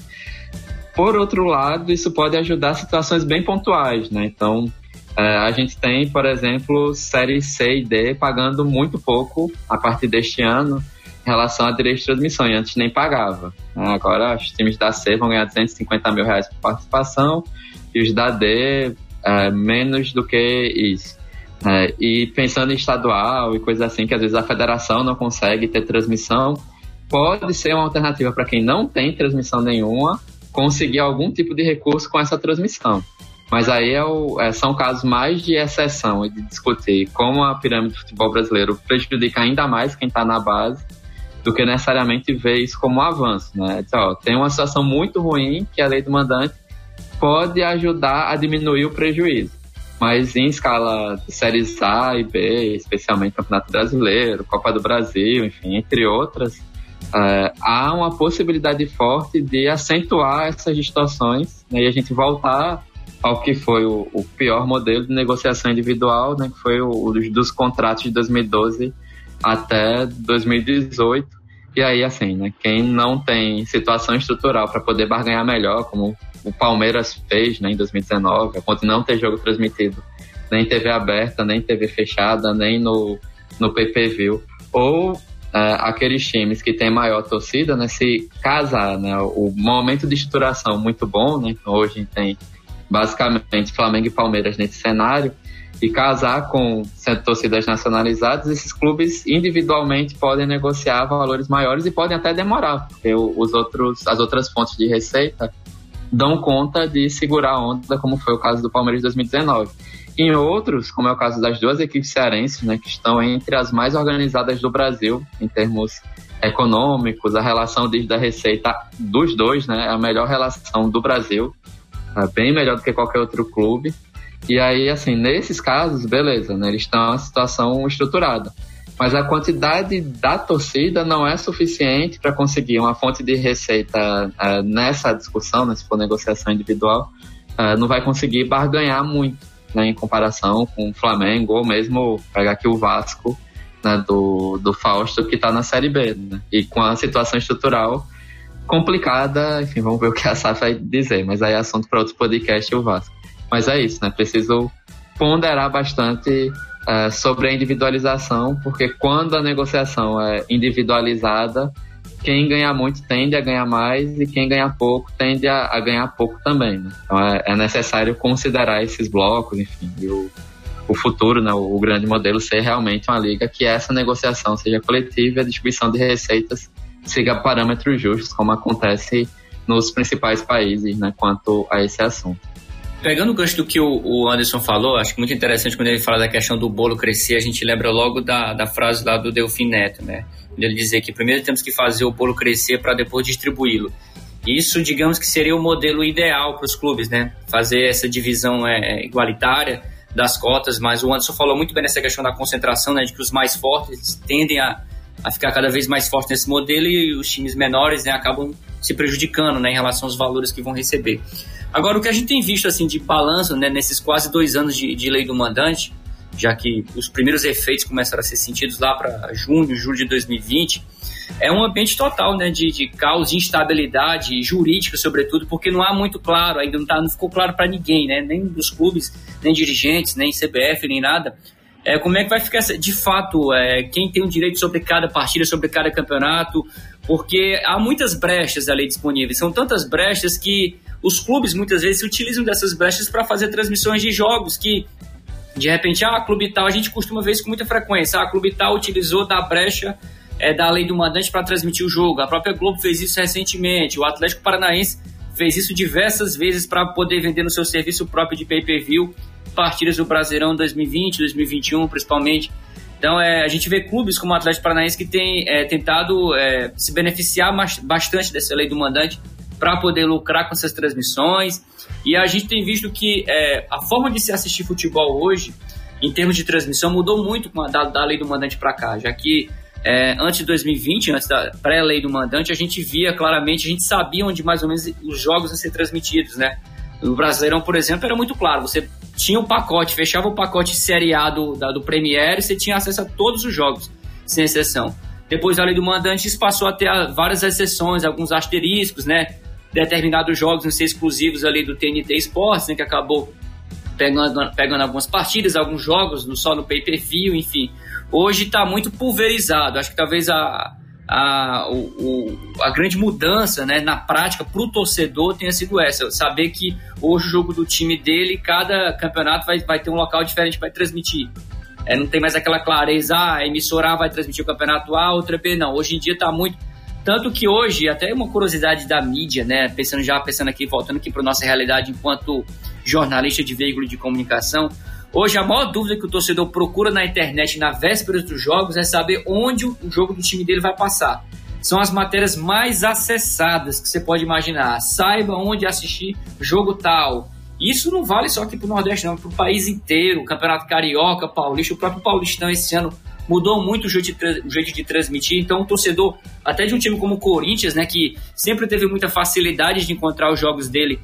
Por outro lado, isso pode ajudar situações bem pontuais, né? Então, a gente tem, por exemplo, série C e D pagando muito pouco a partir deste ano em relação a direito de transmissão, e antes nem pagava. Agora, os times da C vão ganhar 250 mil reais por participação e os da D é, menos do que isso. É, e pensando em estadual e coisas assim, que às vezes a federação não consegue ter transmissão, pode ser uma alternativa para quem não tem transmissão nenhuma conseguir algum tipo de recurso com essa transmissão. Mas aí é o, é, são casos mais de exceção e de discutir como a pirâmide do futebol brasileiro prejudica ainda mais quem está na base do que necessariamente ver isso como um avanço. Né? Então, tem uma situação muito ruim que a lei do mandante pode ajudar a diminuir o prejuízo. Mas em escala de séries A e B, especialmente Campeonato Brasileiro, Copa do Brasil, enfim, entre outras, é, há uma possibilidade forte de acentuar essas distorções né, e a gente voltar ao que foi o, o pior modelo de negociação individual, né, que foi o, dos contratos de 2012 até 2018. E aí, assim, né, quem não tem situação estrutural para poder barganhar melhor, como o Palmeiras fez né, em 2019, a ponto de não ter jogo transmitido nem TV aberta, nem TV fechada, nem no, no PPV, ou é, aqueles times que têm maior torcida, né, se casar, né, o momento de estruturação muito bom, né, hoje tem basicamente Flamengo e Palmeiras nesse cenário, e casar com torcidas nacionalizadas, esses clubes individualmente podem negociar valores maiores e podem até demorar, porque os outros, as outras fontes de receita dão conta de segurar a onda, como foi o caso do Palmeiras de 2019. Em outros, como é o caso das duas equipes cearenses, né, que estão entre as mais organizadas do Brasil em termos econômicos, a relação da receita dos dois, né, é a melhor relação do Brasil, é bem melhor do que qualquer outro clube. E aí, assim, nesses casos, beleza, né, eles estão em uma situação estruturada. Mas a quantidade da torcida não é suficiente para conseguir uma fonte de receita uh, nessa discussão, né, se for negociação individual, uh, não vai conseguir barganhar muito né, em comparação com o Flamengo ou mesmo pegar aqui o Vasco né, do, do Fausto que está na Série B. Né, e com a situação estrutural complicada, enfim, vamos ver o que a SAF vai dizer, mas aí é assunto para outro podcast o Vasco. Mas é isso, né? Preciso ponderar bastante é, sobre a individualização, porque quando a negociação é individualizada, quem ganha muito tende a ganhar mais e quem ganha pouco tende a, a ganhar pouco também. Né? Então é, é, necessário considerar esses blocos, enfim, e o, o futuro, né, o, o, grande modelo ser realmente uma liga que essa negociação seja coletiva e a distribuição de receitas siga parâmetros justos, como acontece nos principais países, né, quanto a esse assunto. Pegando o gancho do que o Anderson falou, acho muito interessante quando ele fala da questão do bolo crescer, a gente lembra logo da, da frase lá do Delfim Neto, né? Ele dizer que primeiro temos que fazer o bolo crescer para depois distribuí-lo. Isso, digamos que seria o modelo ideal para os clubes, né? Fazer essa divisão é, igualitária das cotas, mas o Anderson falou muito bem nessa questão da concentração, né? De que os mais fortes tendem a, a ficar cada vez mais fortes nesse modelo e os times menores né, acabam se prejudicando né, em relação aos valores que vão receber. Agora, o que a gente tem visto assim de balanço né, nesses quase dois anos de, de lei do mandante, já que os primeiros efeitos começaram a ser sentidos lá para junho, julho de 2020, é um ambiente total né, de, de caos, de instabilidade jurídica, sobretudo, porque não há muito claro, ainda não, tá, não ficou claro para ninguém, né, nem dos clubes, nem dirigentes, nem CBF, nem nada, é, como é que vai ficar de fato é, quem tem o direito sobre cada partida, sobre cada campeonato, porque há muitas brechas ali disponíveis, são tantas brechas que os clubes muitas vezes se utilizam dessas brechas para fazer transmissões de jogos que de repente, ah, clube tal, a gente costuma ver isso com muita frequência, ah, clube tal utilizou da brecha é, da lei do mandante para transmitir o jogo, a própria Globo fez isso recentemente, o Atlético Paranaense fez isso diversas vezes para poder vender no seu serviço próprio de pay-per-view partidas do Brasileirão 2020, 2021 principalmente. Então, é, a gente vê clubes como o Atlético Paranaense que tem é, tentado é, se beneficiar bastante dessa lei do mandante para poder lucrar com essas transmissões. E a gente tem visto que é, a forma de se assistir futebol hoje, em termos de transmissão, mudou muito a, da, da lei do mandante para cá, já que é, antes de 2020, antes da pré-lei do mandante, a gente via claramente, a gente sabia onde mais ou menos os jogos iam ser transmitidos, né? No Brasileirão, por exemplo, era muito claro. Você tinha o um pacote, fechava o pacote Série A do, do Premier e você tinha acesso a todos os jogos, sem exceção. Depois a lei do mandante isso passou a ter várias exceções, alguns asteriscos, né? Determinados jogos não ser exclusivos ali do TNT Sports, né? Que acabou pegando, pegando algumas partidas, alguns jogos só no pay-per-view, enfim. Hoje está muito pulverizado. Acho que talvez a, a, o, a grande mudança né, na prática para o torcedor tenha sido essa. Saber que hoje o jogo do time dele, cada campeonato vai, vai ter um local diferente para transmitir. É, não tem mais aquela clareza, ah, a emissora A vai transmitir o campeonato A, outra B, não. Hoje em dia está muito. Tanto que hoje, até uma curiosidade da mídia, né? Pensando já, pensando aqui, voltando aqui para nossa realidade enquanto jornalista de veículo de comunicação. Hoje, a maior dúvida que o torcedor procura na internet na véspera dos jogos é saber onde o jogo do time dele vai passar. São as matérias mais acessadas que você pode imaginar. Saiba onde assistir jogo tal, isso não vale só aqui para o Nordeste, não, para o país inteiro. O Campeonato Carioca, Paulista, o próprio Paulistão esse ano mudou muito o jeito, de, o jeito de transmitir. Então, o torcedor, até de um time como o Corinthians, né, que sempre teve muita facilidade de encontrar os jogos dele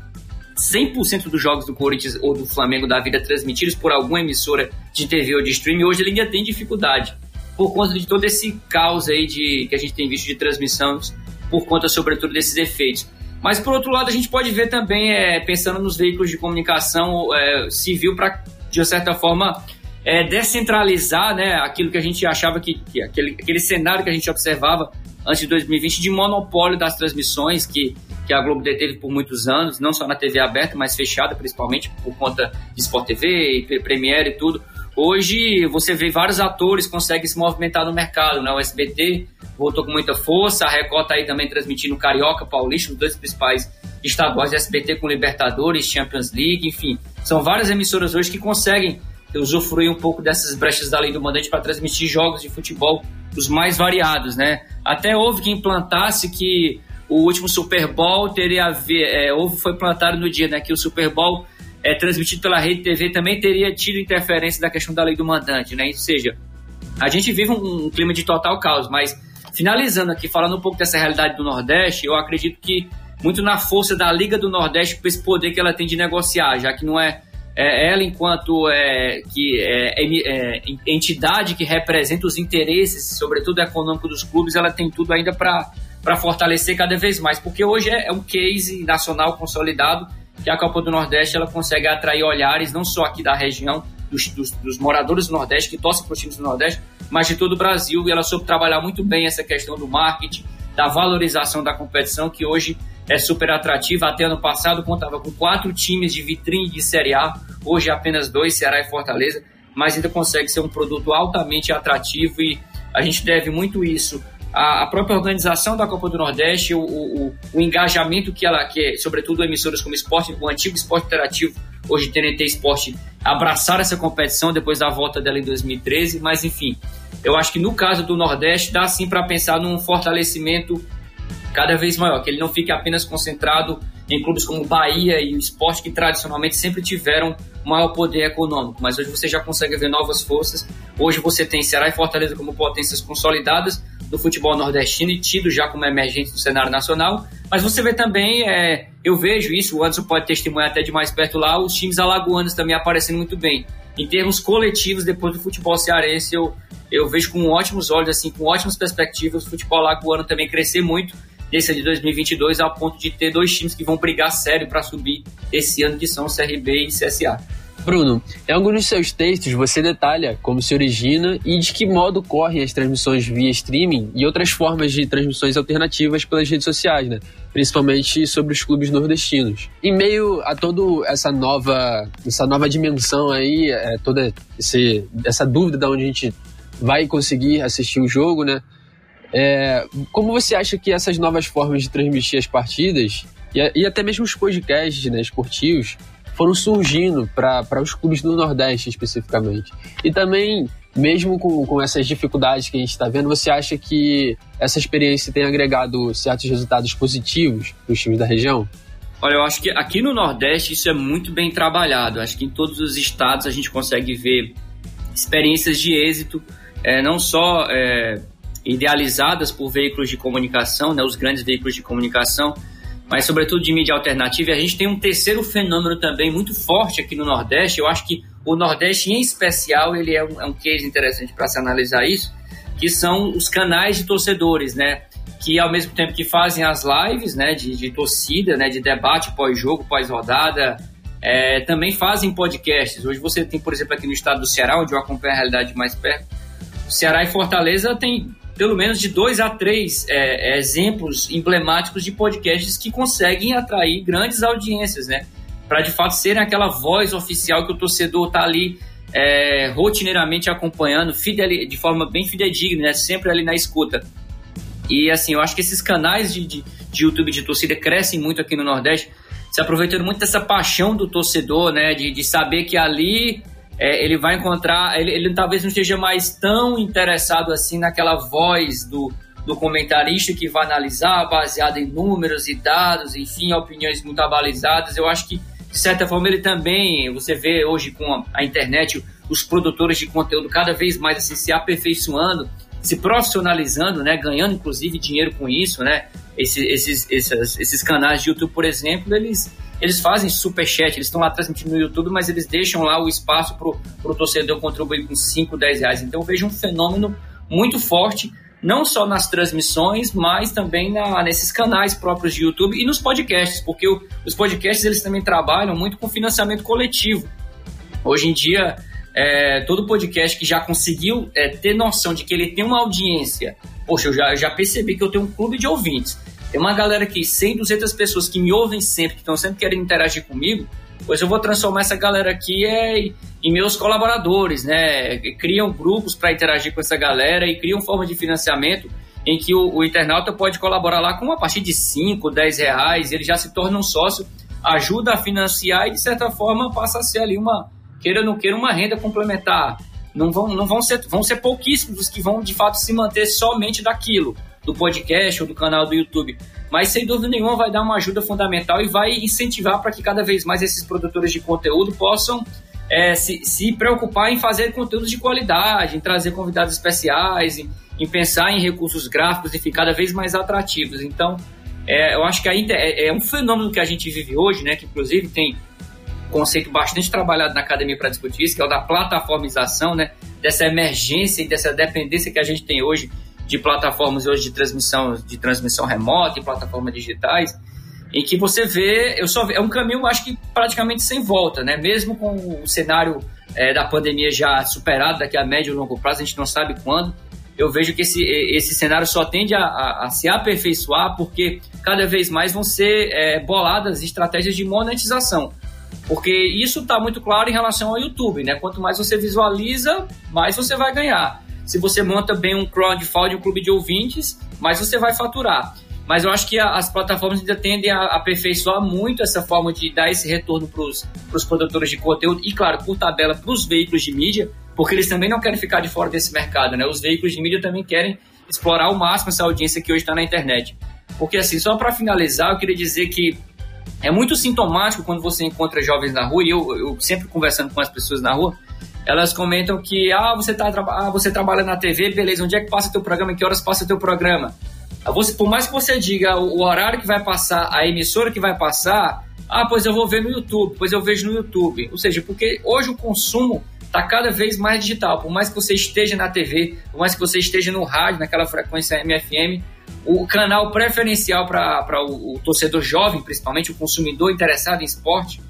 100% dos jogos do Corinthians ou do Flamengo da vida transmitidos por alguma emissora de TV ou de streaming, hoje ele ainda tem dificuldade por conta de todo esse caos aí de, que a gente tem visto de transmissões, por conta, sobretudo, desses efeitos. Mas, por outro lado, a gente pode ver também, é, pensando nos veículos de comunicação é, civil, para, de certa forma, é, descentralizar né, aquilo que a gente achava que, que aquele, aquele cenário que a gente observava antes de 2020 de monopólio das transmissões que, que a Globo deteve por muitos anos, não só na TV aberta, mas fechada principalmente por conta de Sport TV, Premiere e tudo. Hoje você vê vários atores conseguem se movimentar no mercado, né? O SBT voltou com muita força, a Record tá aí também transmitindo Carioca, Paulista, os dois principais estaduais, SBT com Libertadores, Champions League, enfim. São várias emissoras hoje que conseguem usufruir um pouco dessas brechas da lei do mandante para transmitir jogos de futebol os mais variados, né? Até houve quem plantasse que o último Super Bowl teria a ver, é, houve, foi plantado no dia, né, que o Super Bowl é, transmitido pela Rede TV também teria tido interferência da questão da lei do mandante, né? Ou seja, a gente vive um, um clima de total caos, mas finalizando aqui, falando um pouco dessa realidade do Nordeste, eu acredito que muito na força da Liga do Nordeste, por esse poder que ela tem de negociar, já que não é, é ela enquanto é, que é, é, entidade que representa os interesses, sobretudo econômico dos clubes, ela tem tudo ainda para fortalecer cada vez mais, porque hoje é, é um case nacional consolidado que a Copa do Nordeste ela consegue atrair olhares não só aqui da região, dos, dos, dos moradores do Nordeste, que torcem para os times do Nordeste, mas de todo o Brasil. E ela soube trabalhar muito bem essa questão do marketing, da valorização da competição, que hoje é super atrativa. Até ano passado contava com quatro times de vitrine de Série A, hoje é apenas dois, Ceará e Fortaleza, mas ainda consegue ser um produto altamente atrativo e a gente deve muito isso. A, própria organização da Copa do Nordeste, o, o, o, engajamento que ela quer, sobretudo emissoras como esporte, o antigo esporte interativo, hoje TNT Esporte, abraçar essa competição depois da volta dela em 2013, mas enfim, eu acho que no caso do Nordeste dá sim para pensar num fortalecimento cada vez maior, que ele não fique apenas concentrado em clubes como Bahia e o esporte que tradicionalmente sempre tiveram maior poder econômico, mas hoje você já consegue ver novas forças. Hoje você tem Ceará e Fortaleza como potências consolidadas, do futebol nordestino e tido já como emergente do cenário nacional. Mas você vê também, é, eu vejo isso, o Anderson pode testemunhar até de mais perto lá, os times alagoanos também aparecendo muito bem. Em termos coletivos, depois do futebol cearense, eu, eu vejo com ótimos olhos, assim, com ótimas perspectivas, o futebol alagoano também crescer muito nesse de 2022, ao ponto de ter dois times que vão brigar sério para subir esse ano, que são o CRB e CSA. Bruno, em alguns dos seus textos você detalha como se origina e de que modo correm as transmissões via streaming e outras formas de transmissões alternativas pelas redes sociais, né? principalmente sobre os clubes nordestinos. Em meio a toda essa nova, essa nova dimensão aí, é, toda esse, essa dúvida de onde a gente vai conseguir assistir o jogo, né? É, como você acha que essas novas formas de transmitir as partidas e, e até mesmo os podcasts né, esportivos foram surgindo para os clubes do Nordeste especificamente. E também, mesmo com, com essas dificuldades que a gente está vendo, você acha que essa experiência tem agregado certos resultados positivos para os times da região? Olha, eu acho que aqui no Nordeste isso é muito bem trabalhado. Acho que em todos os estados a gente consegue ver experiências de êxito, é, não só é, idealizadas por veículos de comunicação, né, os grandes veículos de comunicação, mas sobretudo de mídia alternativa. E a gente tem um terceiro fenômeno também muito forte aqui no Nordeste. Eu acho que o Nordeste, em especial, ele é um, é um case interessante para se analisar isso, que são os canais de torcedores, né? Que ao mesmo tempo que fazem as lives, né, de, de torcida, né, de debate pós-jogo, pós-rodada, é, também fazem podcasts. Hoje você tem, por exemplo, aqui no estado do Ceará, onde eu acompanho a realidade mais perto, Ceará e Fortaleza tem pelo menos de dois a três é, é, exemplos emblemáticos de podcasts que conseguem atrair grandes audiências, né? Para de fato serem aquela voz oficial que o torcedor está ali é, rotineiramente acompanhando fidel, de forma bem fidedigna, né? sempre ali na escuta. E assim, eu acho que esses canais de, de, de YouTube de torcida crescem muito aqui no Nordeste, se aproveitando muito dessa paixão do torcedor, né? De, de saber que ali é, ele vai encontrar. Ele, ele talvez não esteja mais tão interessado assim naquela voz do, do comentarista que vai analisar baseado em números e dados, enfim, opiniões muito abalizadas. Eu acho que de certa forma ele também, você vê hoje com a, a internet, os produtores de conteúdo cada vez mais assim, se aperfeiçoando, se profissionalizando, né, ganhando inclusive dinheiro com isso, né? Esse, esses, esses, esses canais de YouTube, por exemplo, eles, eles fazem superchat, eles estão lá transmitindo no YouTube, mas eles deixam lá o espaço para o torcedor contribuir com 5, 10 reais. Então eu vejo um fenômeno muito forte não só nas transmissões, mas também na, nesses canais próprios de YouTube e nos podcasts, porque o, os podcasts eles também trabalham muito com financiamento coletivo. Hoje em dia, é, todo podcast que já conseguiu é, ter noção de que ele tem uma audiência, poxa, eu já, já percebi que eu tenho um clube de ouvintes. Tem uma galera aqui, 100, 200 pessoas que me ouvem sempre, que estão sempre querendo interagir comigo, pois eu vou transformar essa galera aqui é, em meus colaboradores, né? Criam grupos para interagir com essa galera e criam forma de financiamento em que o, o, internauta pode colaborar lá com a partir de 5, 10 reais, ele já se torna um sócio, ajuda a financiar e de certa forma passa a ser ali uma, queira ou não queira, uma renda complementar. Não vão, não vão ser, vão ser pouquíssimos os que vão de fato se manter somente daquilo, do podcast ou do canal do YouTube mas sem dúvida nenhuma vai dar uma ajuda fundamental e vai incentivar para que cada vez mais esses produtores de conteúdo possam é, se, se preocupar em fazer conteúdos de qualidade, em trazer convidados especiais, em, em pensar em recursos gráficos e ficar cada vez mais atrativos. Então, é, eu acho que aí é, é um fenômeno que a gente vive hoje, né, que inclusive tem conceito bastante trabalhado na academia para discutir isso, que é o da plataformização, né, dessa emergência e dessa dependência que a gente tem hoje de plataformas hoje de transmissão, de transmissão remota e plataformas digitais, em que você vê, eu só é um caminho, acho que praticamente sem volta, né? Mesmo com o cenário é, da pandemia já superado daqui a médio e longo prazo, a gente não sabe quando. Eu vejo que esse, esse cenário só tende a, a, a se aperfeiçoar porque cada vez mais vão ser é, boladas estratégias de monetização. Porque isso está muito claro em relação ao YouTube, né? Quanto mais você visualiza, mais você vai ganhar. Se você monta bem um crowdfunding, um clube de ouvintes, mais você vai faturar. Mas eu acho que as plataformas ainda tendem a aperfeiçoar muito essa forma de dar esse retorno para os produtores de conteúdo e, claro, por tabela, para os veículos de mídia, porque eles também não querem ficar de fora desse mercado, né? Os veículos de mídia também querem explorar ao máximo essa audiência que hoje está na internet. Porque, assim, só para finalizar, eu queria dizer que é muito sintomático quando você encontra jovens na rua, e eu, eu sempre conversando com as pessoas na rua, elas comentam que ah, você, tá, ah, você trabalha na TV, beleza, onde é que passa teu programa, em que horas passa teu programa? Ah, você, por mais que você diga o horário que vai passar, a emissora que vai passar, ah, pois eu vou ver no YouTube, pois eu vejo no YouTube. Ou seja, porque hoje o consumo está cada vez mais digital. Por mais que você esteja na TV, por mais que você esteja no rádio, naquela frequência MFM, o canal preferencial para o, o torcedor jovem, principalmente o consumidor interessado em esporte,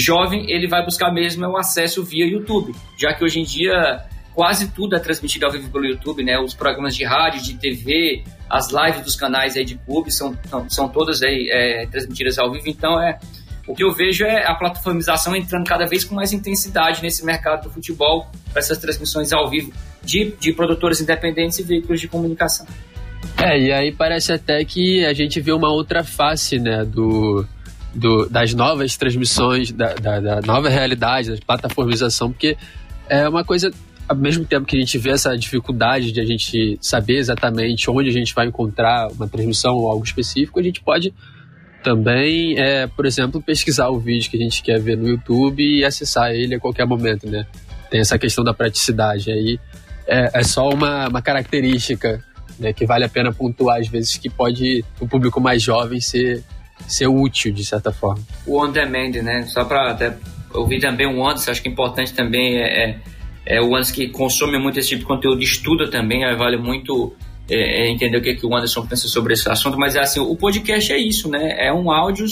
jovem, ele vai buscar mesmo é o acesso via YouTube, já que hoje em dia quase tudo é transmitido ao vivo pelo YouTube, né? Os programas de rádio, de TV, as lives dos canais aí de clube são, são, todas aí é, transmitidas ao vivo, então é o que eu vejo é a plataformização entrando cada vez com mais intensidade nesse mercado do futebol, para essas transmissões ao vivo de, de produtores independentes e veículos de comunicação. É, e aí parece até que a gente vê uma outra face, né, do, do, das novas transmissões, da, da, da, nova realidade, da plataformização, porque é uma coisa, ao mesmo tempo que a gente vê essa dificuldade de a gente saber exatamente onde a gente vai encontrar uma transmissão ou algo específico, a gente pode também, é, por exemplo, pesquisar o vídeo que a gente quer ver no YouTube e acessar ele a qualquer momento, né? Tem essa questão da praticidade aí. É, é só uma, uma característica né, que vale a pena pontuar às vezes que pode o público mais jovem ser ser útil de certa forma. O on demand, né? Só para até ouvir também o Anderson, acho que é importante também é, é, é o Anderson que consome muito esse tipo de conteúdo, estuda também, vale muito é, é, entender o que, que o Anderson pensa sobre esse assunto, mas é assim, o podcast é isso, né? É um áudio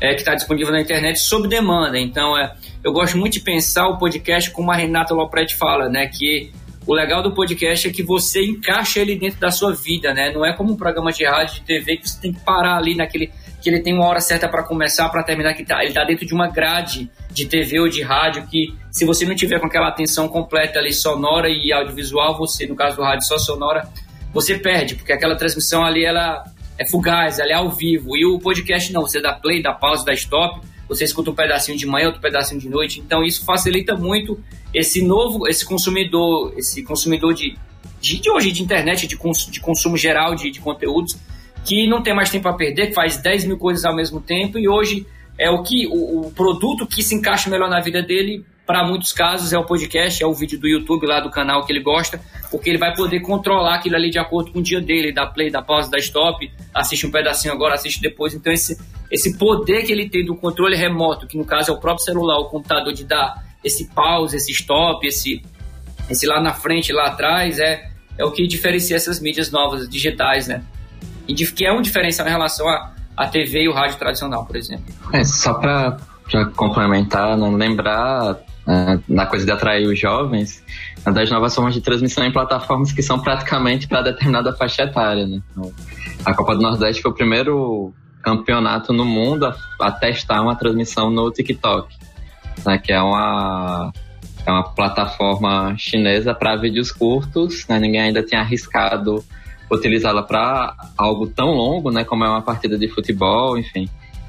é, que está disponível na internet sob demanda. Então, é, eu gosto muito de pensar o podcast como a Renata Lopretti fala, né? Que o legal do podcast é que você encaixa ele dentro da sua vida, né? Não é como um programa de rádio, de TV que você tem que parar ali naquele que ele tem uma hora certa para começar, para terminar, que tá, ele está dentro de uma grade de TV ou de rádio que, se você não tiver com aquela atenção completa ali, sonora e audiovisual, você, no caso do rádio só sonora, você perde, porque aquela transmissão ali, ela é fugaz, ela é ao vivo. E o podcast não, você dá play, dá pausa, dá stop, você escuta um pedacinho de manhã, outro pedacinho de noite. Então isso facilita muito esse novo, esse consumidor, esse consumidor de, de, de hoje de internet, de, cons, de consumo geral de, de conteúdos, que não tem mais tempo a perder, que faz 10 mil coisas ao mesmo tempo e hoje é o que o, o produto que se encaixa melhor na vida dele para muitos casos é o podcast, é o vídeo do YouTube lá do canal que ele gosta, porque ele vai poder controlar aquilo ali de acordo com o dia dele, da play, da pausa, da stop, assiste um pedacinho agora, assiste depois. Então esse, esse poder que ele tem do controle remoto, que no caso é o próprio celular, o computador de dar esse pause, esse stop, esse, esse lá na frente, lá atrás, é, é o que diferencia essas mídias novas, digitais, né? E que é um diferencial em relação à a TV e o rádio tradicional, por exemplo. É, só para complementar, não lembrar uh, na coisa de atrair os jovens, das novas formas de transmissão em plataformas que são praticamente para determinada faixa etária. Né? Então, a Copa do Nordeste foi o primeiro campeonato no mundo a, a testar uma transmissão no TikTok, né? que é uma, é uma plataforma chinesa para vídeos curtos. Né? Ninguém ainda tinha arriscado utilizá-la para algo tão longo, né, como é uma partida de futebol, enfim.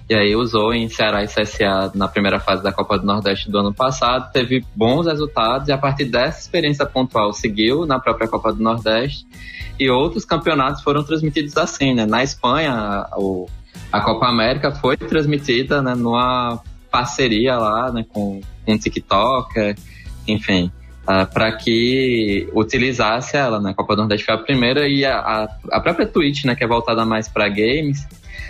E aí usou em Ceará e CSA na primeira fase da Copa do Nordeste do ano passado, teve bons resultados e a partir dessa experiência pontual seguiu na própria Copa do Nordeste e outros campeonatos foram transmitidos assim, né? Na Espanha, o, a Copa América foi transmitida né, numa parceria lá né, com, o TikTok, enfim, uh, ah, para que utilizasse ela. Né? A Copa do Nordeste foi a primeira e a, a, a própria Twitch, né, que é voltada mais para games,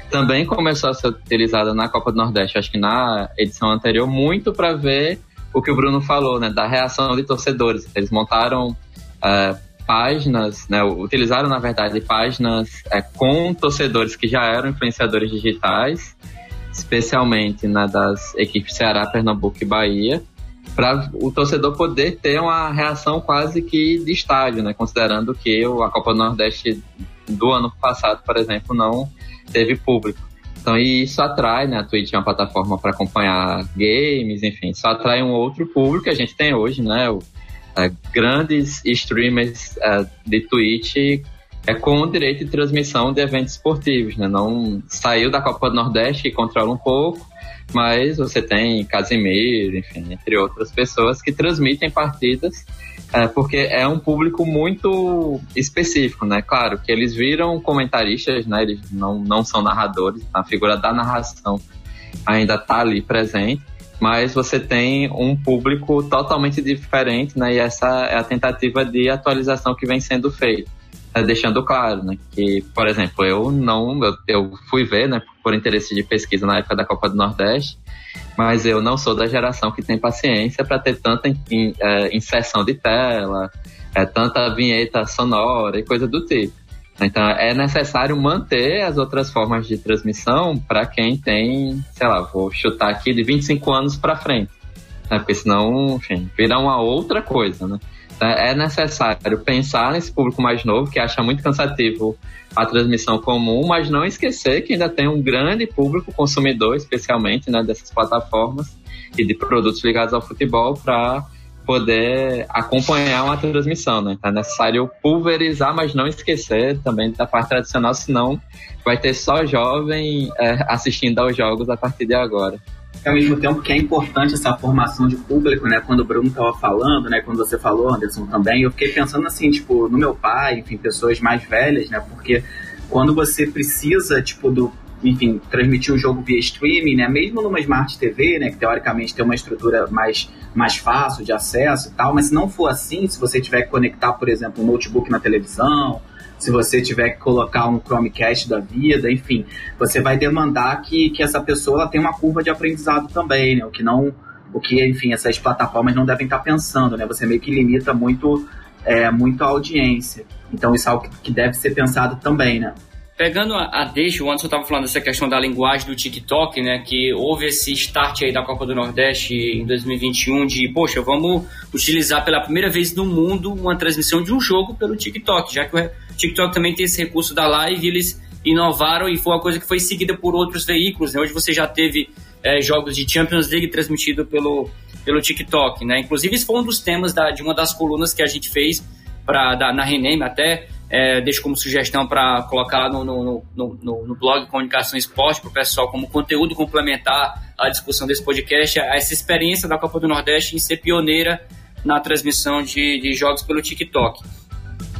também começou a ser utilizada na Copa do Nordeste, acho que na edição anterior, muito para ver o que o Bruno falou, né, da reação de torcedores. Eles montaram uh, páginas, né, utilizaram na verdade páginas uh, com torcedores que já eram influenciadores digitais, especialmente né, das equipes Ceará, Pernambuco e Bahia, para o torcedor poder ter uma reação quase que de estádio, né, considerando que a Copa do Nordeste do ano passado, por exemplo, não teve público. Então, isso atrai, né? A Twitch é uma plataforma para acompanhar games, enfim, isso atrai um outro público que a gente tem hoje, né? O, é, grandes streamers é, de Twitch é com o direito de transmissão de eventos esportivos, né? Não saiu da Copa do Nordeste e controla um pouco, mas você tem Casimiro, enfim, entre outras pessoas que transmitem partidas é, porque é um público muito específico, né? Claro que eles viram comentaristas, né? Eles não, não são narradores, a figura da narração ainda está ali presente, mas você tem um público totalmente diferente, né? E essa é a tentativa de atualização que vem sendo feita. É, deixando claro, né, que, por exemplo, eu não, eu, eu fui ver, né, por interesse de pesquisa na época da Copa do Nordeste, mas eu não sou da geração que tem paciência para ter tanta in, é, inserção de tela, é, tanta vinheta sonora e coisa do tipo. Então é necessário manter as outras formas de transmissão para quem tem, sei lá, vou chutar aqui de 25 anos para frente. Né? Porque senão, enfim, vira uma outra coisa, né? Então, é necessário pensar nesse público mais novo que acha muito cansativo a transmissão comum, mas não esquecer que ainda tem um grande público consumidor, especialmente né, dessas plataformas e de produtos ligados ao futebol para poder acompanhar uma transmissão, né? Então é necessário pulverizar, mas não esquecer também da parte tradicional, senão vai ter só jovem é, assistindo aos jogos a partir de agora ao mesmo tempo que é importante essa formação de público, né? Quando o Bruno estava falando, né? Quando você falou, Anderson, também, eu fiquei pensando assim, tipo, no meu pai, enfim, pessoas mais velhas, né? Porque quando você precisa, tipo, do enfim, transmitir o jogo via streaming, né? Mesmo numa Smart TV, né? Que teoricamente tem uma estrutura mais, mais fácil de acesso e tal, mas se não for assim, se você tiver que conectar, por exemplo, um notebook na televisão, se você tiver que colocar um Chromecast da vida, enfim, você vai demandar que, que essa pessoa tenha uma curva de aprendizado também, né? O que não, o que, enfim, essas plataformas não devem estar pensando, né? Você meio que limita muito, é, muito a audiência. Então isso é algo que deve ser pensado também, né? Pegando a, a deixa, o Anderson estava falando dessa questão da linguagem do TikTok, né? Que houve esse start aí da Copa do Nordeste em 2021 de, poxa, vamos utilizar pela primeira vez no mundo uma transmissão de um jogo pelo TikTok, já que o TikTok também tem esse recurso da live eles inovaram e foi uma coisa que foi seguida por outros veículos. Né? Hoje você já teve é, jogos de Champions League transmitido pelo, pelo TikTok, né? Inclusive, isso foi um dos temas da, de uma das colunas que a gente fez pra, da, na Rename, até é, deixo como sugestão para colocar no, no, no, no blog Comunicação Esporte para o pessoal como conteúdo complementar à discussão desse podcast, essa experiência da Copa do Nordeste em ser pioneira na transmissão de, de jogos pelo TikTok.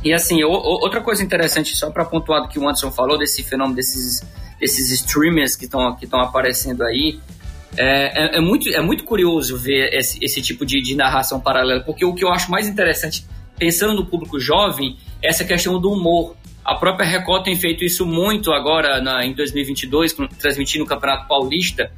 E assim, outra coisa interessante, só para pontuar do que o Anderson falou, desse fenômeno desses, desses streamers que estão que aparecendo aí, é, é, é, muito, é muito curioso ver esse, esse tipo de, de narração paralela, porque o que eu acho mais interessante, pensando no público jovem, é essa questão do humor. A própria Record tem feito isso muito agora na, em 2022, transmitindo o Campeonato Paulista,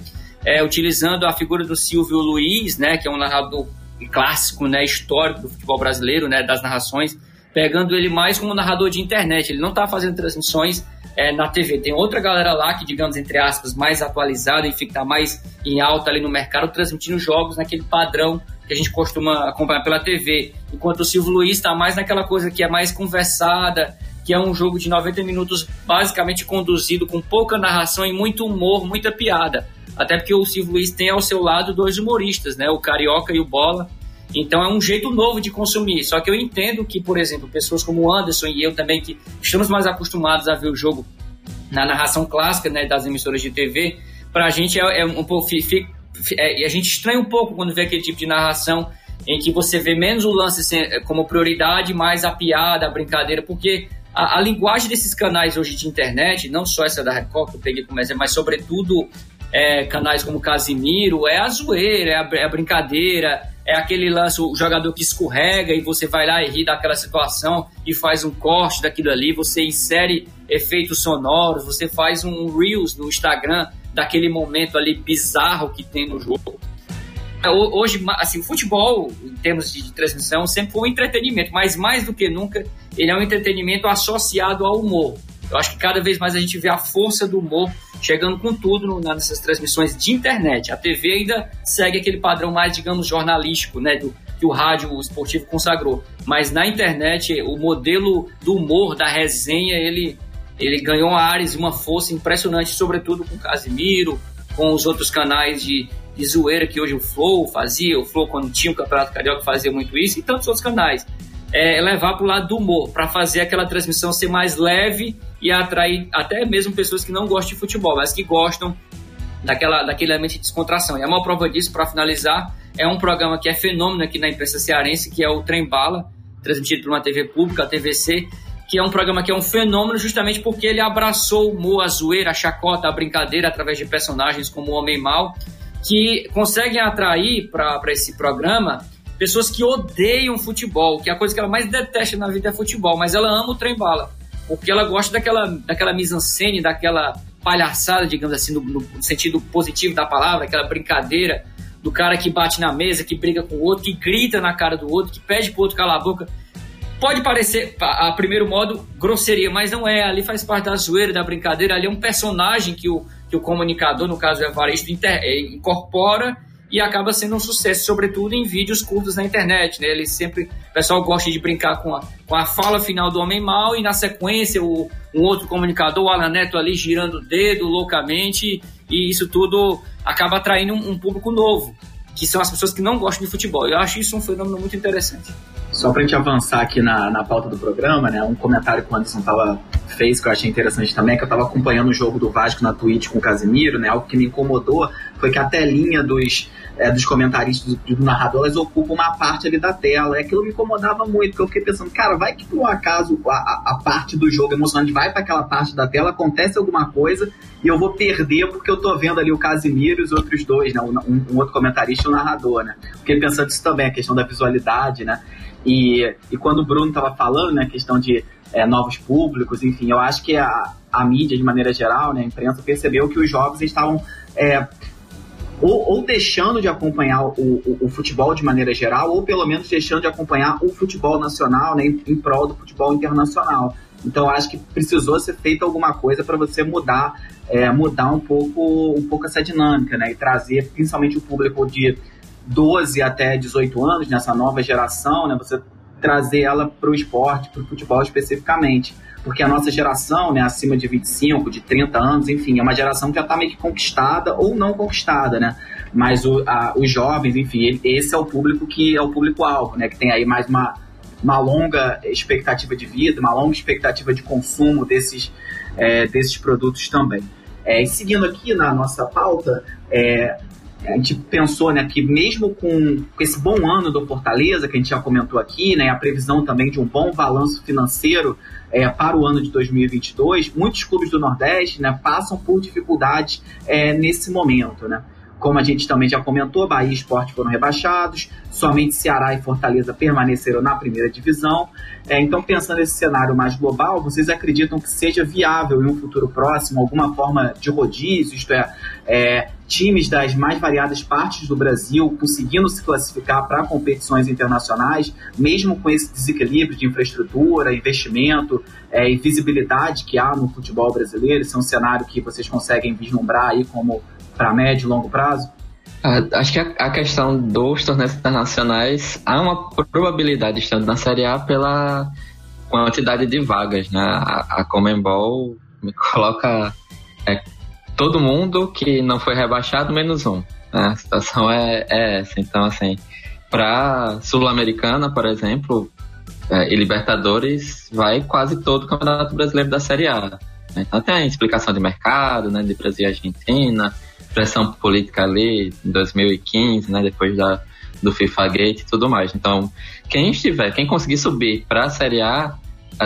é, utilizando a figura do Silvio Luiz, né, que é um narrador clássico, né, histórico do futebol brasileiro, né, das narrações, pegando ele mais como narrador de internet. Ele não está fazendo transmissões é, na TV. Tem outra galera lá que, digamos, entre aspas, mais atualizada e fica mais em alta ali no mercado, transmitindo jogos naquele padrão que a gente costuma acompanhar pela TV. Enquanto o Silvio Luiz está mais naquela coisa que é mais conversada, que é um jogo de 90 minutos basicamente conduzido com pouca narração e muito humor, muita piada. Até porque o Silvio Luiz tem ao seu lado dois humoristas, né? O Carioca e o Bola. Então é um jeito novo de consumir. Só que eu entendo que, por exemplo, pessoas como o Anderson e eu também, que estamos mais acostumados a ver o jogo na narração clássica né, das emissoras de TV, para a gente é, é, um pouco. É, a gente estranha um pouco quando vê aquele tipo de narração em que você vê menos o lance como prioridade, mais a piada, a brincadeira, porque a, a, linguagem desses canais hoje de internet, não só essa da Record que eu peguei como exemplo, mas sobretudo é, canais como Casimiro, é a zoeira, é a, é a, brincadeira, é aquele lance, o jogador que escorrega e você vai lá e ri daquela situação e faz um corte daquilo ali, você insere efeitos sonoros, você faz um Reels no Instagram daquele momento ali bizarro que tem no jogo. É, hoje, assim, o futebol, em termos de transmissão, sempre foi um entretenimento, mas mais do que nunca, ele é um entretenimento associado ao humor. Eu acho que cada vez mais a gente vê a força do humor chegando com tudo nessas transmissões de internet. A TV ainda segue aquele padrão mais, digamos, jornalístico, né, do, que o rádio esportivo consagrou. Mas na internet, o modelo do humor, da resenha, ele, ele ganhou uma e uma força impressionante, sobretudo com o Casimiro, com os outros canais de, de zoeira que hoje o Flow fazia, o Flow quando tinha o Campeonato Carioca fazia muito isso, e tantos outros canais é, levar para o lado do humor, para fazer aquela transmissão ser mais leve e atrair até mesmo pessoas que não gostam de futebol, mas que gostam daquela, daquele elemento de descontração. E a maior prova disso, para finalizar, é um programa que é fenômeno aqui na imprensa cearense, que é o Trem Bala, transmitido por uma TV pública, a TVC, que é um programa que é um fenômeno justamente porque ele abraçou o humor, a zoeira, a chacota, a brincadeira através de personagens como o Homem Mal, que conseguem atrair para esse programa pessoas que odeiam futebol, que a coisa que ela mais detesta na vida é futebol, mas ela ama o trem bala, porque ela gosta daquela, daquela mise-en-scène, daquela palhaçada, digamos assim, no, no, sentido positivo da palavra, aquela brincadeira do cara que bate na mesa, que briga com o outro, que grita na cara do outro, que pede pro outro calar a boca. Pode parecer, a, primeiro modo, grosseria, mas não é. Ali faz parte da zoeira, da brincadeira. Ali é um personagem que o, que o comunicador, no caso o Evaristo, inter, é, incorpora e acaba sendo um sucesso, sobretudo em vídeos curtos na internet, né? Ele sempre, o pessoal gosta de brincar com a, com a fala final do homem mal e na sequência o, um outro comunicador, o Alan Neto ali girando o dedo loucamente e isso tudo acaba atraindo um, um público novo, que são as pessoas que não gostam de futebol. Eu acho isso um fenômeno muito interessante. Só para a gente avançar aqui na, na pauta do programa, né? Um comentário que o Anderson tava, fez que eu achei interessante também, é que eu estava acompanhando o jogo do Vasco na Twitch com o Casimiro, né? Algo que me incomodou foi que a telinha dos, é, dos comentaristas do, do narrador, elas ocupam uma parte ali da tela. E aquilo me incomodava muito, porque eu fiquei pensando, cara, vai que por um acaso a, a, parte do jogo emocionante vai para aquela parte da tela, acontece alguma coisa e eu vou perder porque eu tô vendo ali o Casimiro e os outros dois, né? Um, um outro comentarista e o narrador, né? Fiquei pensando isso também, a questão da visualidade, né? E, e quando o Bruno estava falando, né, a questão de é, novos públicos, enfim, eu acho que a, a mídia, de maneira geral, né, a imprensa, percebeu que os jogos estavam é, ou, ou, deixando de acompanhar o, o, o, futebol de maneira geral, ou pelo menos deixando de acompanhar o futebol nacional né, em, em prol do futebol internacional. Então acho que precisou ser feita alguma coisa para você mudar, é, mudar um pouco, um pouco essa dinâmica, né? E trazer principalmente o público de 12 até 18 anos, nessa nova geração, né? Você trazer ela para o esporte, para o futebol especificamente. Porque a nossa geração, né, acima de 25, de 30 anos, enfim, é uma geração que já está meio que conquistada ou não conquistada, né? Mas o, a, os jovens, enfim, esse é o público que é o público-alvo, né? Que tem aí mais uma, uma longa expectativa de vida, uma longa expectativa de consumo desses, é, desses produtos também. É, e seguindo aqui na nossa pauta, é, a gente pensou né, que mesmo com, com, esse bom ano do Fortaleza, que a gente já comentou aqui, né, a previsão também de um bom balanço financeiro é, para o ano de 2022, muitos clubes do Nordeste né, passam por dificuldades é, nesse momento. Né? Como a gente também já comentou, Bahia e Esporte foram rebaixados, somente Ceará e Fortaleza permaneceram na primeira divisão. É, então, pensando nesse cenário mais global, vocês acreditam que seja viável em um futuro próximo alguma forma de rodízio, isto é, é times das mais variadas partes do Brasil conseguindo se classificar para competições internacionais, mesmo com esse desequilíbrio de infraestrutura, investimento é, e visibilidade que há no futebol brasileiro? Esse é um cenário que vocês conseguem vislumbrar aí como para médio e longo prazo? Ah, acho que a, questão dos torneios internacionais há uma probabilidade estando na Série A pela quantidade de vagas, né? A, a Comembol me coloca é, todo mundo que não foi rebaixado menos um. Né? A situação é, é essa. Então, assim, para Sul-Americana, por exemplo, é, e Libertadores, vai quase todo o Campeonato Brasileiro da Série A. Né? Então tem a explicação de mercado, né, de Brasil e Argentina, pressão política ali em 2015, né, depois da, do FIFA Gate e tudo mais. Então, quem estiver, quem conseguir subir para a Série A,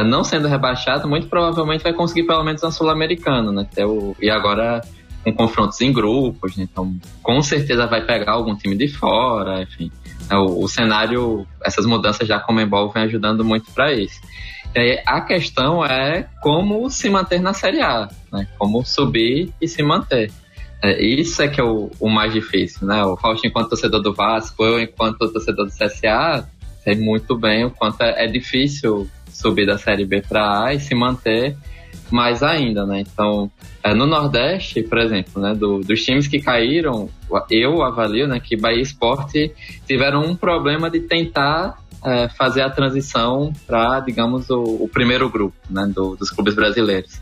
não sendo rebaixado, muito provavelmente vai conseguir pelo menos na Sul-Americana, né? Até o, e agora com confrontos em grupos, né? então com certeza vai pegar algum time de fora, enfim. Né? O, o cenário, essas mudanças já como Embol vem ajudando muito para isso. E a questão é como se manter na Série A, né? Como subir e se manter. É, isso é que é o, o, mais difícil, né? O Fausto, enquanto torcedor do Vasco, eu, enquanto torcedor do CSA, sei muito bem o quanto é, é difícil subir da Série B para A e se manter mais ainda, né? Então, é, no Nordeste, por exemplo, né, do, dos times que caíram, eu avalio né, que Bahia Esporte tiveram um problema de tentar é, fazer a transição para, digamos, o, o, primeiro grupo né, do, dos clubes brasileiros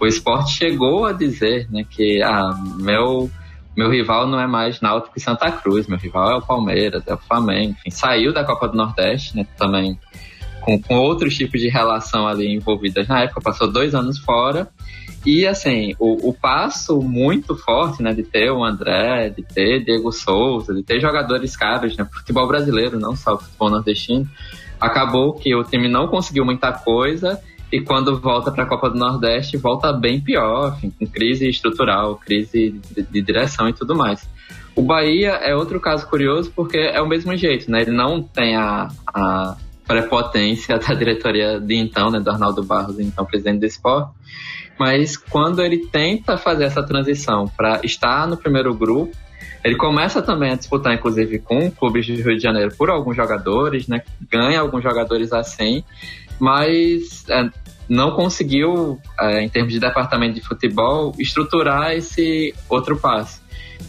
o esporte chegou a dizer né, que ah, meu, meu rival não é mais Náutico e Santa Cruz, meu rival é o Palmeiras, é o Flamengo, enfim, saiu da Copa do Nordeste, né, também com, com outros tipos de relação ali envolvidas na época, passou dois anos fora, e assim, o, o passo muito forte, né, de ter o André, de ter Diego Souza, de ter jogadores caros, né, futebol brasileiro, não só futebol nordestino, acabou que o time não conseguiu muita coisa e quando volta para a Copa do Nordeste, volta bem pior, enfim, com crise estrutural, crise de, de, direção e tudo mais. O Bahia é outro caso curioso porque é o mesmo jeito, né? Ele não tem a, a prepotência da diretoria de então, né, do Arnaldo Barros, então presidente do esporte, mas quando ele tenta fazer essa transição para estar no primeiro grupo, ele começa também a disputar, inclusive, com clubes de Rio de Janeiro por alguns jogadores, né? Ganha alguns jogadores assim, mas é, não conseguiu, é, em termos de departamento de futebol, estruturar esse outro passo.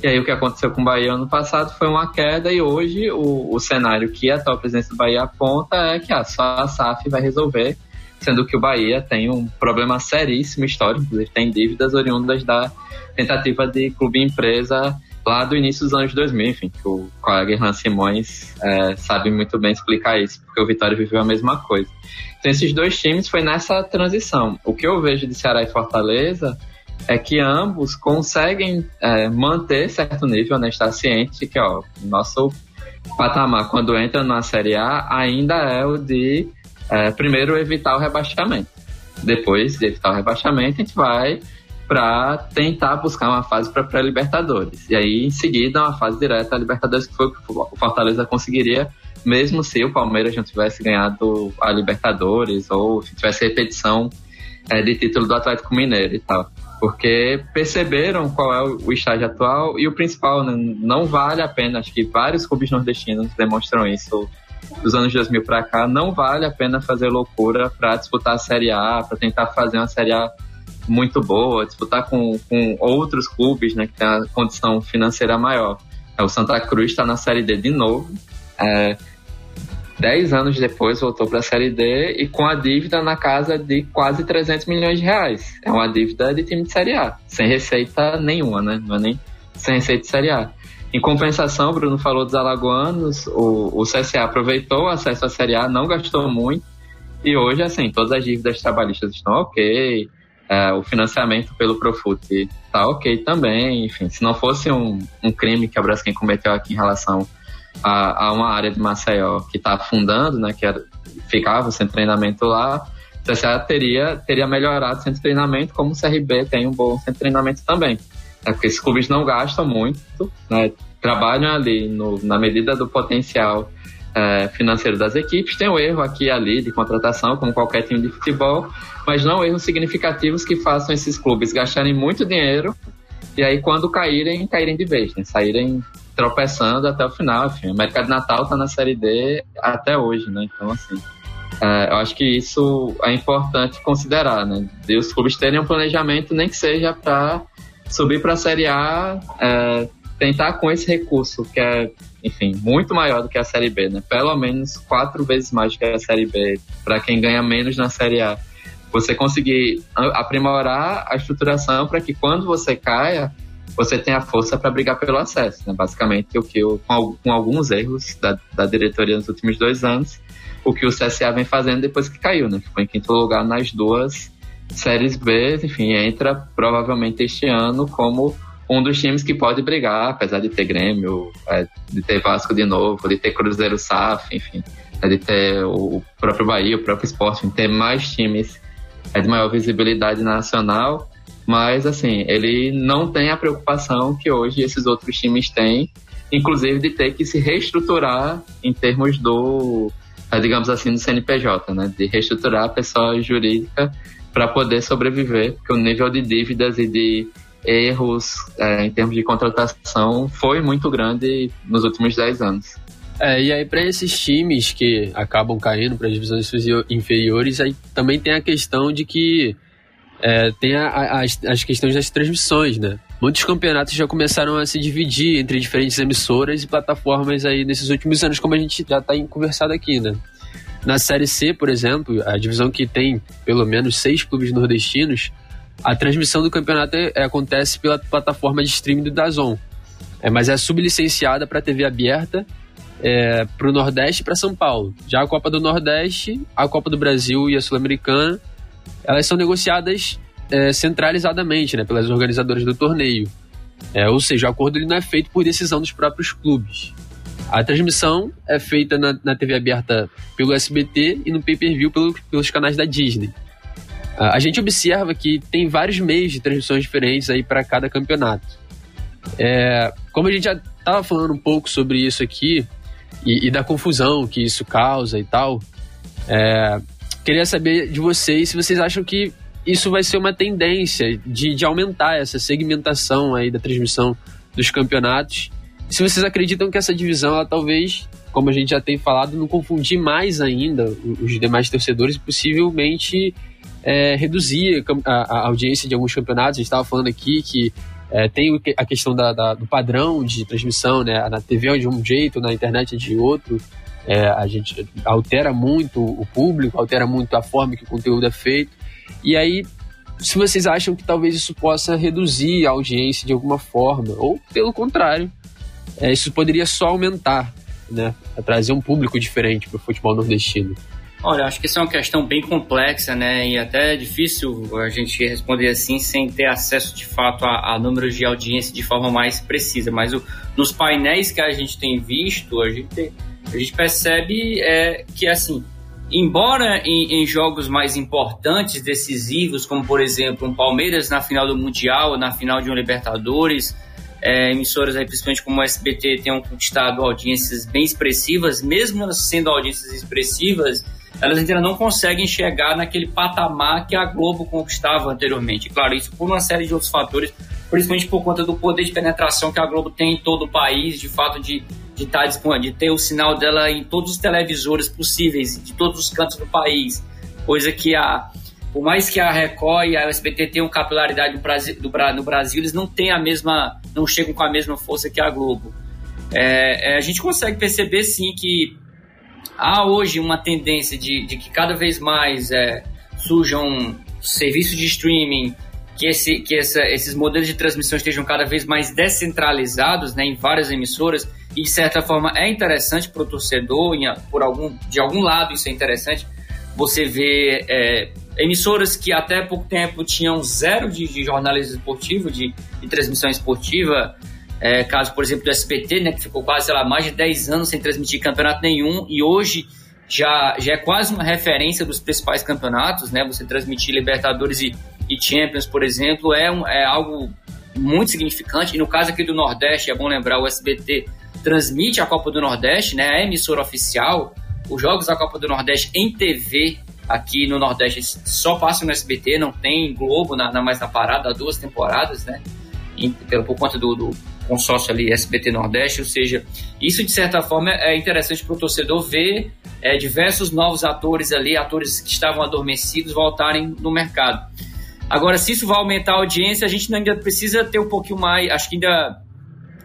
E aí o que aconteceu com o Bahia ano passado foi uma queda e hoje o, o cenário que a atual presidência do Bahia aponta é que ah, só a SAF vai resolver, sendo que o Bahia tem um problema seríssimo histórico, inclusive tem dívidas oriundas da tentativa de clube empresa lá do início dos anos 2000, enfim, que o colega Irlan Simões é, sabe muito bem explicar isso, porque o Vitória viveu a mesma coisa. Então, esses dois times foi nessa transição. O que eu vejo de Ceará e Fortaleza é que ambos conseguem é, manter certo nível, né? Estar ciente que, ó, nosso patamar, quando entra na Série A, ainda é o de, é, primeiro, evitar o rebaixamento. Depois de evitar o rebaixamento, a gente vai para tentar buscar uma fase para pré-Libertadores. E aí, em seguida, uma fase direta a Libertadores, que foi o que o Fortaleza conseguiria mesmo se o Palmeiras não tivesse ganhado a Libertadores ou se tivesse repetição é, de título do Atlético Mineiro e tal. Porque perceberam qual é o estágio atual e o principal, né, não vale a pena, acho que vários clubes nordestinos demonstram isso. Dos anos 2000 para cá, não vale a pena fazer loucura para disputar a Série A, para tentar fazer uma Série A muito boa, disputar com, com outros clubes né, que têm a condição financeira maior. É, o Santa Cruz está na Série D de novo, é, 10 anos depois voltou para a Série D e com a dívida na casa de quase 300 milhões de reais. É uma dívida de time de Série A, sem receita nenhuma, né? Não é nem sem receita de Série A. Em compensação, Bruno falou dos alagoanos, o, o CSA aproveitou o acesso à Série A, não gastou muito, e hoje, assim, todas as dívidas trabalhistas estão ok, é, o financiamento pelo Profut está ok também, enfim, se não fosse um, um crime que a Braskem cometeu aqui em relação a, a uma área de Maceió que está afundando, né, que era, ficava de treinamento lá, o CSA teria, teria melhorado de treinamento, como o CRB tem um bom de treinamento também. É porque esses clubes não gastam muito, né, trabalham ali no, na medida do potencial é, financeiro das equipes. Tem um erro aqui e ali de contratação, como qualquer time de futebol, mas não erros significativos que façam esses clubes gastarem muito dinheiro e aí quando caírem, caírem de vez, né? saírem tropeçando até o final. Enfim, o América de Natal está na Série D até hoje, né? Então, assim, é, eu acho que isso é importante considerar, né? De os clubes terem um planejamento, nem que seja para subir para a Série A, é, tentar com esse recurso, que é, enfim, muito maior do que a Série B, né? Pelo menos quatro vezes mais do que a Série B, para quem ganha menos na Série A. Você conseguir aprimorar a estruturação para que quando você caia, você tem a força para brigar pelo acesso. Né? Basicamente, o que eu, com, com alguns erros da, da, diretoria nos últimos dois anos, o que o CSA vem fazendo depois que caiu, né? Ficou em quinto lugar nas duas séries B, enfim, entra provavelmente este ano como um dos times que pode brigar, apesar de ter Grêmio, é, de ter Vasco de novo, de ter Cruzeiro SAF, enfim, é, de ter o próprio Bahia, o próprio Esporte, ter mais times é, de maior visibilidade nacional mas, assim, ele não tem a preocupação que hoje esses outros times têm, inclusive de ter que se reestruturar em termos do, eh, digamos assim, do CNPJ, né? De reestruturar a pessoa jurídica para poder sobreviver, porque o nível de dívidas e de erros é, em termos de contratação foi muito grande nos últimos 10 anos. É, e aí para esses times que acabam caindo para as divisões inferiores, aí também tem a questão de que é, tem a, a, as, as questões das transmissões, né? Muitos campeonatos já começaram a se dividir entre diferentes emissoras e plataformas aí nesses últimos anos, como a gente já está conversado aqui, né? Na Série C, por exemplo, a divisão que tem pelo menos seis clubes nordestinos, a transmissão do campeonato é, é acontece pela plataforma de streaming do Dazon. É, mas é sublicenciada para TV aberta é, para o Nordeste e para São Paulo. Já a Copa do Nordeste, a Copa do Brasil e a Sul-Americana elas são negociadas é, centralizadamente né, pelas organizadoras do torneio. É, ou seja, o acordo ele não é feito por decisão dos próprios clubes. A transmissão é feita na, na TV aberta pelo SBT e no pay-per-view pelo, pelos canais da Disney. A gente observa que tem vários meios de transmissões diferentes aí para cada campeonato. É, como a gente já estava falando um pouco sobre isso aqui e, e, da confusão que isso causa e tal, é, Queria saber de vocês se vocês acham que isso vai ser uma tendência de, de aumentar essa segmentação aí da transmissão dos campeonatos. Se vocês acreditam que essa divisão, ela talvez, como a gente já tem falado, não confundir mais ainda os demais torcedores e possivelmente é, reduzir a, a, audiência de alguns campeonatos. A gente estava falando aqui que é, tem a questão da, da, do padrão de transmissão, né? Na TV é de um jeito, na internet é de outro. É, a gente altera muito o público, altera muito a forma que o conteúdo é feito. E aí, se vocês acham que talvez isso possa reduzir a audiência de alguma forma, ou pelo contrário, é, isso poderia só aumentar, né? trazer um público diferente para o futebol nordestino. Olha, acho que isso é uma questão bem complexa, né? E até é difícil a gente responder assim sem ter acesso de fato a, a números de audiência de forma mais precisa. Mas o, nos painéis que a gente tem visto, a gente a gente percebe é, que, assim, embora em, em, jogos mais importantes, decisivos, como por exemplo um Palmeiras na final do Mundial, na final de um Libertadores, é, emissoras aí, principalmente como o SBT tenham conquistado audiências bem expressivas, mesmo sendo audiências expressivas, elas ainda não conseguem chegar naquele patamar que a Globo conquistava anteriormente. Claro, isso por uma série de outros fatores, principalmente por conta do poder de penetração que a Globo tem em todo o país, de fato de de, tá, de ter o sinal dela em todos os televisores possíveis, de todos os cantos do país. Coisa que a. Por mais que a Record e a SBT tenham capilaridade no Brasil, no Brasil, eles não têm a mesma. não chegam com a mesma força que a Globo. É, é, a gente consegue perceber sim que há hoje uma tendência de, de que cada vez mais é, surjam serviços de streaming, que, esse, que essa, esses modelos de transmissão estejam cada vez mais descentralizados né, em várias emissoras, e de certa forma é interessante para o torcedor, por algum, de algum lado isso é interessante, você vê é, emissoras que até pouco tempo tinham zero de, de jornalismo esportivo, de, de transmissão esportiva, é, caso, por exemplo, do SBT, né, que ficou quase, sei lá, mais de 10 anos sem transmitir campeonato nenhum e hoje já, já é quase uma referência dos principais campeonatos, né? Você transmitir Libertadores e, e Champions, por exemplo, é, um, é algo muito significante. E no caso aqui do Nordeste, é bom lembrar, o SBT transmite a Copa do Nordeste, né? É emissora oficial. Os jogos da Copa do Nordeste em TV aqui no Nordeste só passam no SBT, não tem Globo na, na mais na parada há duas temporadas, né? Por, por conta do, do consórcio ali SBT Nordeste, ou seja, isso de certa forma é interessante para o torcedor ver é, diversos novos atores ali, atores que estavam adormecidos, voltarem no mercado. Agora, se isso vai aumentar a audiência, a gente ainda precisa ter um pouquinho mais, acho que ainda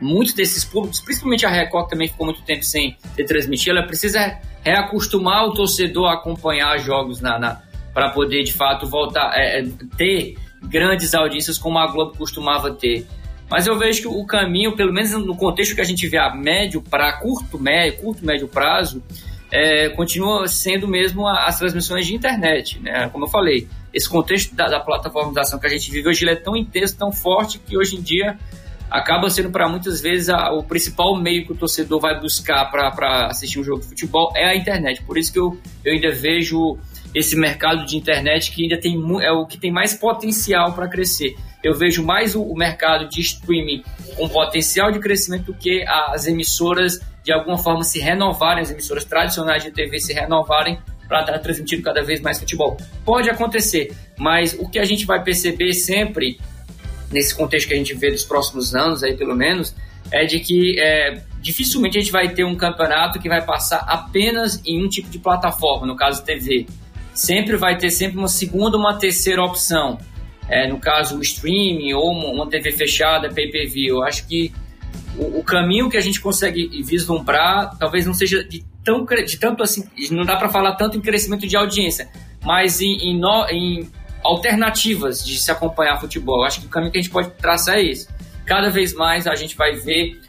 muitos desses públicos, principalmente a Record também ficou muito tempo sem ter transmitido, ela precisa reacostumar o torcedor a acompanhar jogos na, na para poder de fato voltar é, é, ter grandes audiências como a Globo costumava ter. Mas eu vejo que o caminho, pelo menos no contexto que a gente vê a médio para curto, médio, curto, médio prazo, é, continua sendo mesmo as transmissões de internet, né? Como eu falei, esse contexto da, da plataformização que a gente vive hoje é tão intenso, tão forte que hoje em dia acaba sendo para muitas vezes a, o principal meio que o torcedor vai buscar para assistir um jogo de futebol é a internet. Por isso que eu, eu ainda vejo esse mercado de internet que ainda tem é o que tem mais potencial para crescer eu vejo mais o, o mercado de streaming com potencial de crescimento do que as emissoras de alguma forma se renovarem, as emissoras tradicionais de TV se renovarem para estar transmitindo cada vez mais futebol. Pode acontecer, mas o que a gente vai perceber sempre, nesse contexto que a gente vê dos próximos anos, aí pelo menos, é de que é, dificilmente a gente vai ter um campeonato que vai passar apenas em um tipo de plataforma, no caso TV. Sempre vai ter sempre uma segunda, uma terceira opção é, no caso o streaming ou uma TV fechada, pay-per-view. Eu acho que o, o, caminho que a gente consegue vislumbrar talvez não seja de, tão, de tanto assim, não dá para falar tanto em crescimento de audiência, mas em, em, no, em alternativas de se acompanhar futebol. Acho que o caminho que a gente pode traçar é esse. Cada vez mais a gente vai ver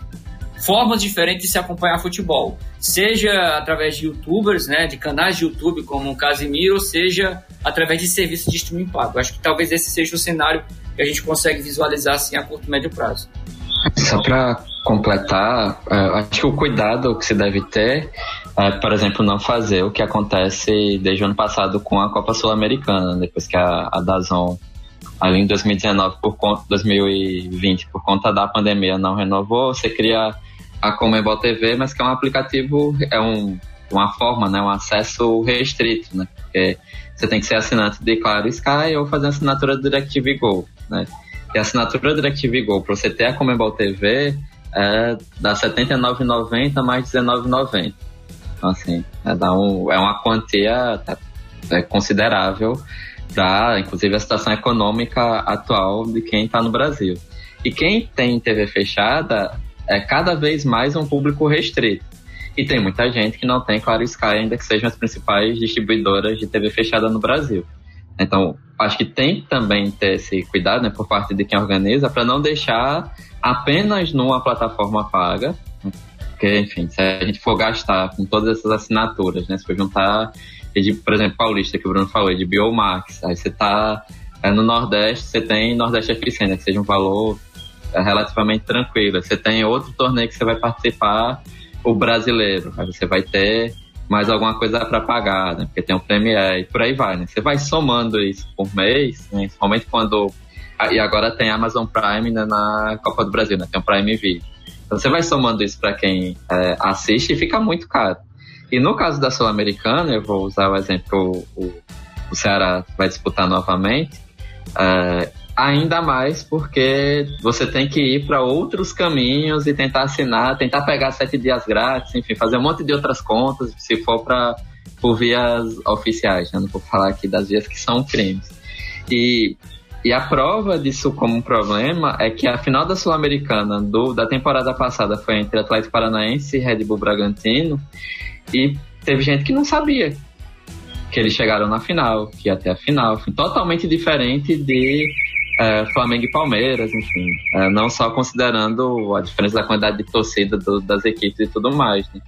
formas diferentes de se acompanhar futebol, seja através de youtubers, né, de canais de YouTube como o Casimiro, seja através de serviços de streaming pago. Acho que talvez esse seja o cenário que a gente consegue visualizar assim a curto e médio prazo. Só para completar, é, acho que o cuidado que se deve ter é, por exemplo, não fazer o que acontece desde o ano passado com a Copa Sul-Americana, depois que a, a Dazon ali em 2019 por conta 2020 por conta da pandemia não renovou, você cria a Comebol TV, mas que é um aplicativo, é um, uma forma, né, um acesso restrito, né? Porque você tem que ser assinante de Claro Sky ou fazer assinatura do DirecTV Go, né? E a assinatura do DirecTV Go, para você ter a Comebol TV, é dá R$ 79,90 mais R$19,90. Então, assim, é, dá um, é uma quantia tá, é considerável para, inclusive, a situação econômica atual de quem está no Brasil. E quem tem TV fechada é cada vez mais um público restrito. E tem muita gente que não tem Claro Sky, ainda que sejam as principais distribuidoras de TV fechada no Brasil. Então, acho que tem que também ter esse cuidado né, por parte de quem organiza para não deixar apenas numa plataforma paga, porque, enfim, se a gente for gastar com todas essas assinaturas, né, se for juntar, por exemplo, Paulista, que o Bruno falou, de Biomax, aí você está é, no Nordeste, você tem Nordeste FC, né, que seja um valor é, relativamente tranquilo. Você tem outro torneio que você vai participar o brasileiro. Aí você vai ter mais alguma coisa para pagar, né? Porque tem o Premier e por aí vai, né? Você vai somando isso por mês, né? principalmente quando. E agora tem Amazon Prime né, na Copa do Brasil, né? Tem o Prime Video. Você vai somando isso para quem é, assiste e fica muito caro. E no caso da Sul-Americana, eu vou usar o exemplo, o, o Ceará vai disputar novamente. É, Ainda mais porque você tem que ir para outros caminhos e tentar assinar, tentar pegar sete dias grátis, enfim, fazer um monte de outras contas, se for para por vias oficiais, né? não vou falar aqui das vias que são crimes. E, e a prova disso como problema é que a final da Sul-Americana da temporada passada foi entre Atlético Paranaense e Red Bull Bragantino, e teve gente que não sabia que eles chegaram na final, que até a final. Totalmente diferente de é, Flamengo e Palmeiras, enfim. É, não só considerando a diferença da quantidade de torcida do, das equipes e tudo mais, né?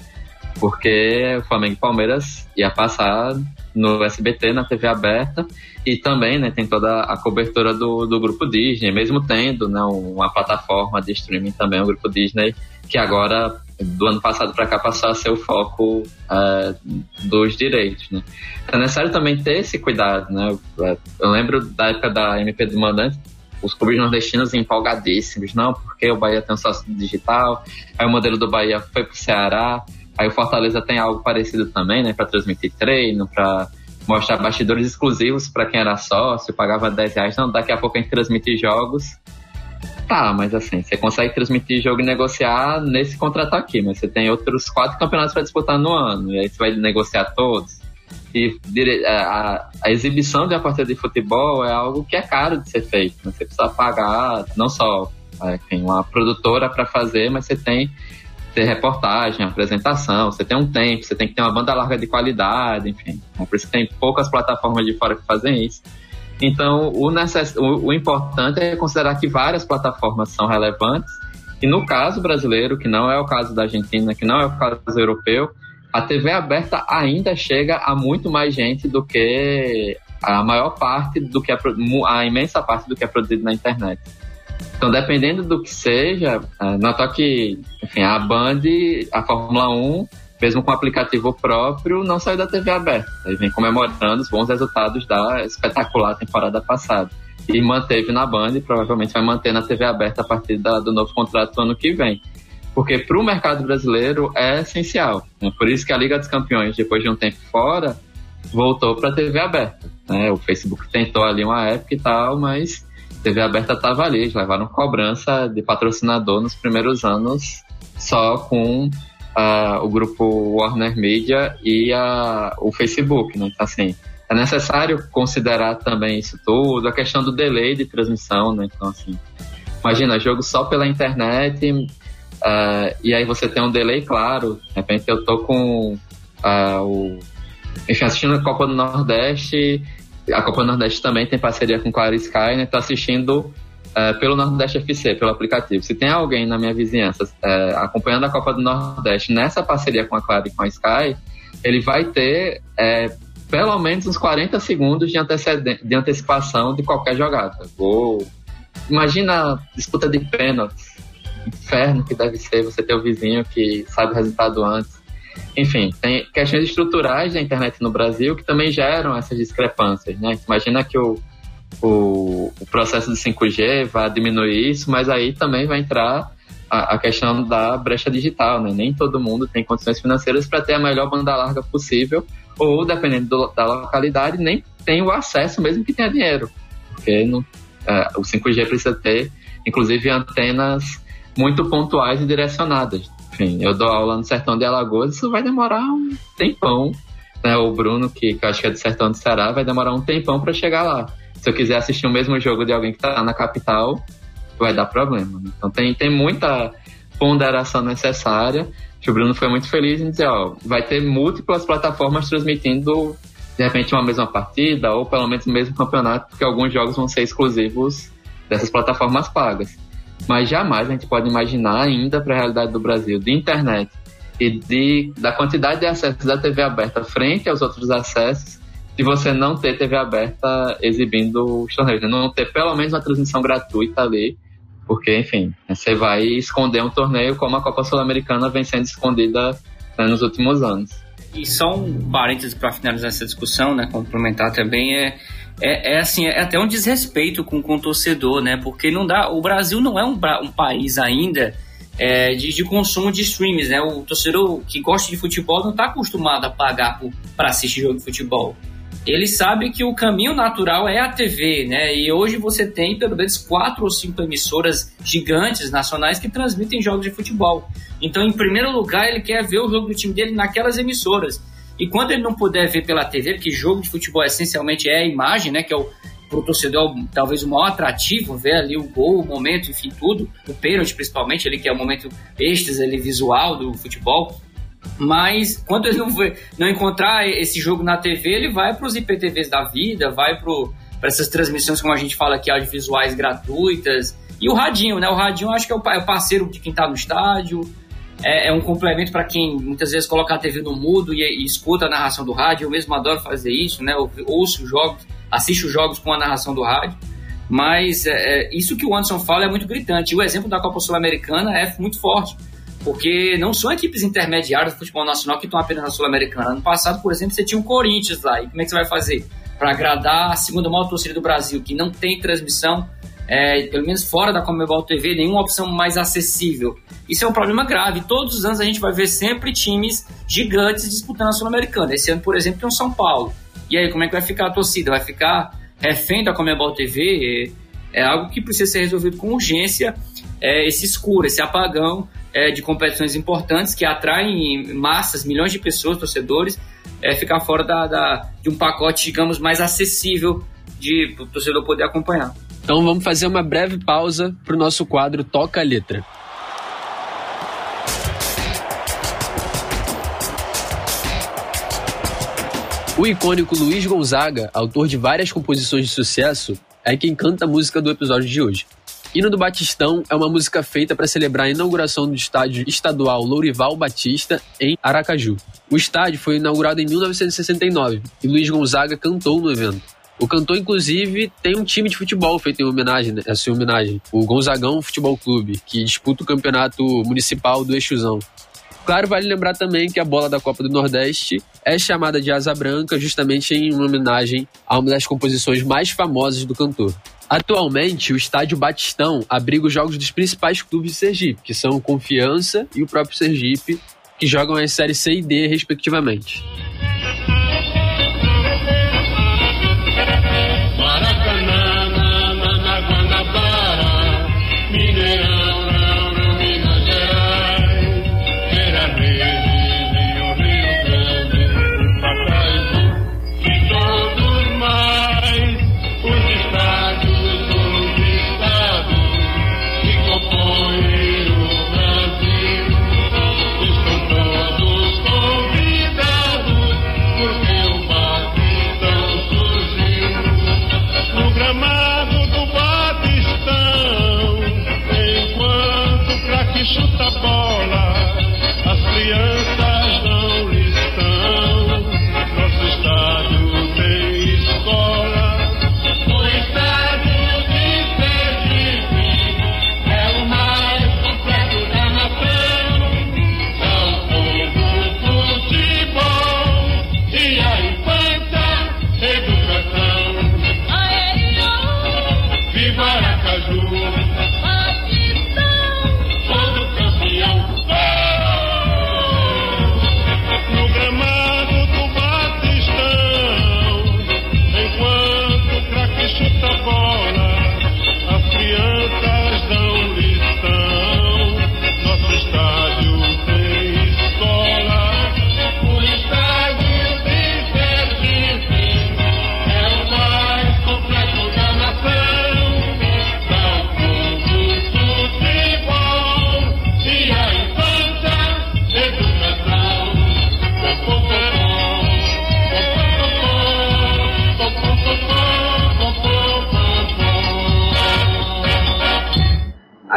Porque o Flamengo e Palmeiras ia passar no SBT, na TV aberta, e também né, tem toda a cobertura do, do Grupo Disney, mesmo tendo né, uma plataforma de streaming também, o Grupo Disney, que agora, do ano passado para cá, passou a ser o foco uh, dos direitos. Né. É necessário também ter esse cuidado. Né? Eu lembro da época da MP do Mandante, os clubes nordestinos empolgadíssimos, não, porque o Bahia tem um sócio digital, aí o modelo do Bahia foi para o Ceará, Aí o Fortaleza tem algo parecido também, né? Para transmitir treino, para mostrar bastidores exclusivos para quem era sócio, pagava 10 reais. Não, daqui a pouco a gente transmite jogos. Tá, mas assim, você consegue transmitir jogo e negociar nesse contrato aqui, mas você tem outros quatro campeonatos para disputar no ano, e aí você vai negociar todos. E a, a, exibição de uma partida de futebol é algo que é caro de ser feito. Né? Você precisa pagar não só é, tem uma produtora para fazer, mas você tem ter reportagem, apresentação, você tem um tempo, você tem que ter uma banda larga de qualidade, enfim. É por isso que tem poucas plataformas de fora que fazem isso. Então, o, necess... o, o importante é considerar que várias plataformas são relevantes, e no caso brasileiro, que não é o caso da Argentina, que não é o caso europeu, a TV aberta ainda chega a muito mais gente do que a maior parte do que é, a imensa parte do que é produzido na internet. Então, dependendo do que seja, é, notar que, enfim, a Band, a Fórmula 1, mesmo com aplicativo próprio, não saiu da TV aberta. Ele vem comemorando os bons resultados da espetacular temporada passada. E manteve na Band e provavelmente vai manter na TV aberta a partir da, do novo contrato do ano que vem. Porque para o mercado brasileiro é essencial. Né? Por isso que a Liga dos Campeões, depois de um tempo fora, voltou para a TV aberta. Né? O Facebook tentou ali uma época e tal, mas TV aberta estava ali, eles levaram cobrança de patrocinador nos primeiros anos só com uh, o grupo Warner Media e o Facebook, né? Então, assim, é necessário considerar também isso tudo, a questão do delay de transmissão, né? Então, assim, imagina, jogo só pela internet uh, e aí você tem um delay, claro, de repente eu tô com uh, o... Enfim, assistindo a Copa do Nordeste a Copa Nordeste também tem parceria com Claro Sky, né? Tá assistindo uh, pelo Nordeste FC, pelo aplicativo. Se tem alguém na minha vizinhança uh, acompanhando a Copa do Nordeste nessa parceria com a Claro e com a Sky, ele vai ter uh, pelo menos uns 40 segundos de, de antecipação de qualquer jogada. Gol. Imagina a disputa de pênaltis. Inferno que deve ser você ter o vizinho que sabe o resultado antes. Enfim, tem questões estruturais da internet no Brasil que também geram essas discrepâncias, né? Imagina que o, o, o processo de 5G vai diminuir isso, mas aí também vai entrar a, a questão da brecha digital, né? Nem todo mundo tem condições financeiras para ter a melhor banda larga possível, ou dependendo do, da localidade, nem tem o acesso mesmo que tenha dinheiro, porque não, é, o 5G precisa ter, inclusive, antenas muito pontuais e direcionadas enfim, eu dou aula no Sertão de Alagoas, isso vai demorar um tempão. Né? O Bruno, que, que acho que é do Sertão do Ceará, vai demorar um tempão para chegar lá. Se eu quiser assistir o mesmo jogo de alguém que está na capital, vai dar problema. Né? Então tem, tem muita ponderação necessária. O Bruno foi muito feliz em dizer, ó, vai ter múltiplas plataformas transmitindo de repente uma mesma partida ou pelo menos o mesmo campeonato, porque alguns jogos vão ser exclusivos dessas plataformas pagas mas jamais a gente pode imaginar ainda para a realidade do Brasil de internet e de, da quantidade de acessos da TV aberta frente aos outros acessos, de você não ter TV aberta exibindo os torneios, né? não ter pelo menos uma transmissão gratuita ali, porque, enfim, você vai esconder um torneio como a Copa Sul-Americana vem sendo escondida né, nos últimos anos. E só um parênteses para finalizar essa discussão, né, complementar também, é é, é, assim, é até um desrespeito com, com o torcedor, né? Porque não dá. O Brasil não é um, um país ainda é, de, de, consumo de streams, né? O torcedor que gosta de futebol não está acostumado a pagar para assistir jogo de futebol. Ele sabe que o caminho natural é a TV, né? E hoje você tem pelo menos quatro ou cinco emissoras gigantes nacionais que transmitem jogos de futebol. Então, em primeiro lugar, ele quer ver o jogo do time dele naquelas emissoras. E quando ele não puder ver pela TV, porque jogo de futebol essencialmente é a imagem, né? Que é o pro torcedor talvez o maior atrativo, ver ali o gol, o momento, enfim, tudo. O pênalti, principalmente, ele que é o momento êxtase ali, visual do futebol. Mas quando ele não, não encontrar esse jogo na TV, ele vai para os IPTVs da vida, vai para essas transmissões, como a gente fala aqui, audiovisuais gratuitas. E o radinho, né? O radinho acho que é o é parceiro de quem está no estádio, é, é um complemento para quem muitas vezes coloca a TV no mudo e, e, escuta a narração do rádio. Eu mesmo adoro fazer isso, né? Eu ouço os jogos, assisto os jogos com a narração do rádio. Mas é, é, isso que o Anderson fala é muito gritante. E o exemplo da Copa Sul-Americana é muito forte. Porque não são equipes intermediárias do futebol nacional que estão apenas na Sul-Americana. Ano passado, por exemplo, você tinha um Corinthians lá. E como é que você vai fazer? Para agradar a segunda maior torcida do Brasil, que não tem transmissão é, pelo menos fora da Comebol TV, nenhuma opção mais acessível. Isso é um problema grave. Todos os anos a gente vai ver sempre times gigantes disputando a Sul-Americana. Esse ano, por exemplo, tem o São Paulo. E aí, como é que vai ficar a torcida? Vai ficar refém da Comebol TV? É, é algo que precisa ser resolvido com urgência. É, esse escuro, esse apagão é, de competições importantes que atraem massas, milhões de pessoas, torcedores, é, ficar fora da, da, de um pacote, digamos, mais acessível de o torcedor poder acompanhar. Então vamos fazer uma breve pausa para o nosso quadro Toca a Letra. O icônico Luiz Gonzaga, autor de várias composições de sucesso, é quem canta a música do episódio de hoje. Hino do Batistão é uma música feita para celebrar a inauguração do estádio estadual Lourival Batista, em Aracaju. O estádio foi inaugurado em 1969 e Luiz Gonzaga cantou no evento. O cantor, inclusive, tem um time de futebol feito em homenagem, né? Essa homenagem. O Gonzagão Futebol Clube, que disputa o campeonato municipal do Eixozão. Claro, vale lembrar também que a bola da Copa do Nordeste é chamada de Asa Branca justamente em homenagem a uma das composições mais famosas do cantor. Atualmente, o estádio Batistão abriga os jogos dos principais clubes de Sergipe, que são o Confiança e o próprio Sergipe, que jogam as séries C e D, respectivamente.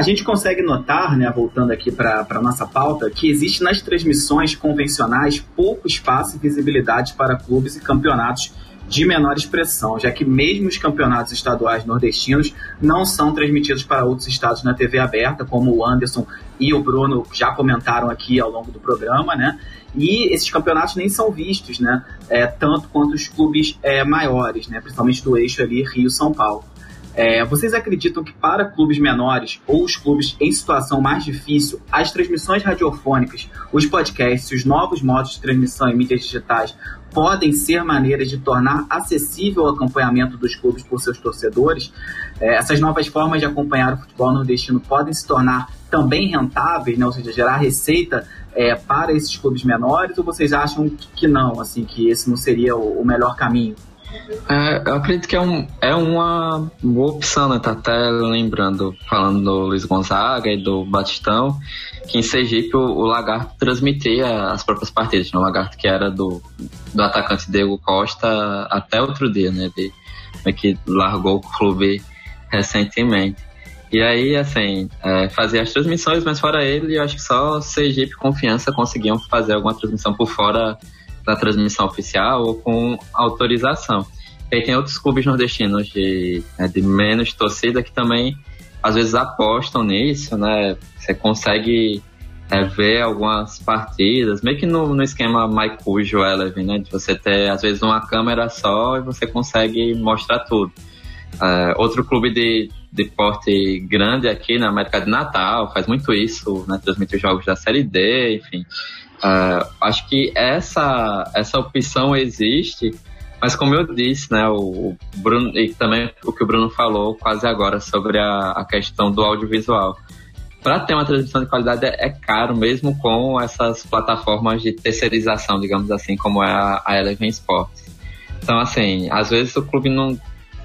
A gente consegue notar, né, voltando aqui para a nossa pauta, que existe nas transmissões convencionais pouco espaço e visibilidade para clubes e campeonatos de menor expressão, já que mesmo os campeonatos estaduais nordestinos não são transmitidos para outros estados na TV aberta, como o Anderson e o Bruno já comentaram aqui ao longo do programa, né? E esses campeonatos nem são vistos, né? É, tanto quanto os clubes é, maiores, né? Principalmente do eixo ali Rio-São Paulo. É, vocês acreditam que para clubes menores ou os clubes em situação mais difícil, as transmissões radiofônicas, os podcasts, os novos modos de transmissão em mídias digitais podem ser maneiras de tornar acessível o acompanhamento dos clubes por seus torcedores? É, essas novas formas de acompanhar o futebol nordestino podem se tornar também rentáveis, né? ou seja, gerar receita é, para esses clubes menores? Ou vocês acham que não, assim, que esse não seria o, o melhor caminho? É, eu acredito que é, um, é uma boa opção, né? Tá até lembrando, falando do Luiz Gonzaga e do Batistão, que em Sergipe o, o Lagarto transmitia as próprias partidas. Né? O Lagarto que era do, do atacante Diego Costa até outro dia, né? De, que largou o clube recentemente. E aí, assim, é, fazia as transmissões, mas fora ele, eu acho que só Sergipe Confiança conseguiam fazer alguma transmissão por fora da transmissão oficial ou com autorização. E aí tem outros clubes nordestinos de, né, de menos torcida que também às vezes apostam nisso, né? Você consegue é, ver algumas partidas, meio que no, no esquema MyCujo Eleven, né? De você ter, às vezes, uma câmera só e você consegue mostrar tudo. É, outro clube de, de porte grande aqui na América de Natal faz muito isso, né? Transmite os jogos da Série D, enfim. Uh, acho que essa, essa opção existe, mas como eu disse, né, o, Bruno, e também o que o Bruno falou quase agora sobre a, a questão do audiovisual. Para ter uma transmissão de qualidade é, é, caro, mesmo com essas plataformas de terceirização, digamos assim, como é a, a Eleven Sports. Então, assim, às vezes o clube não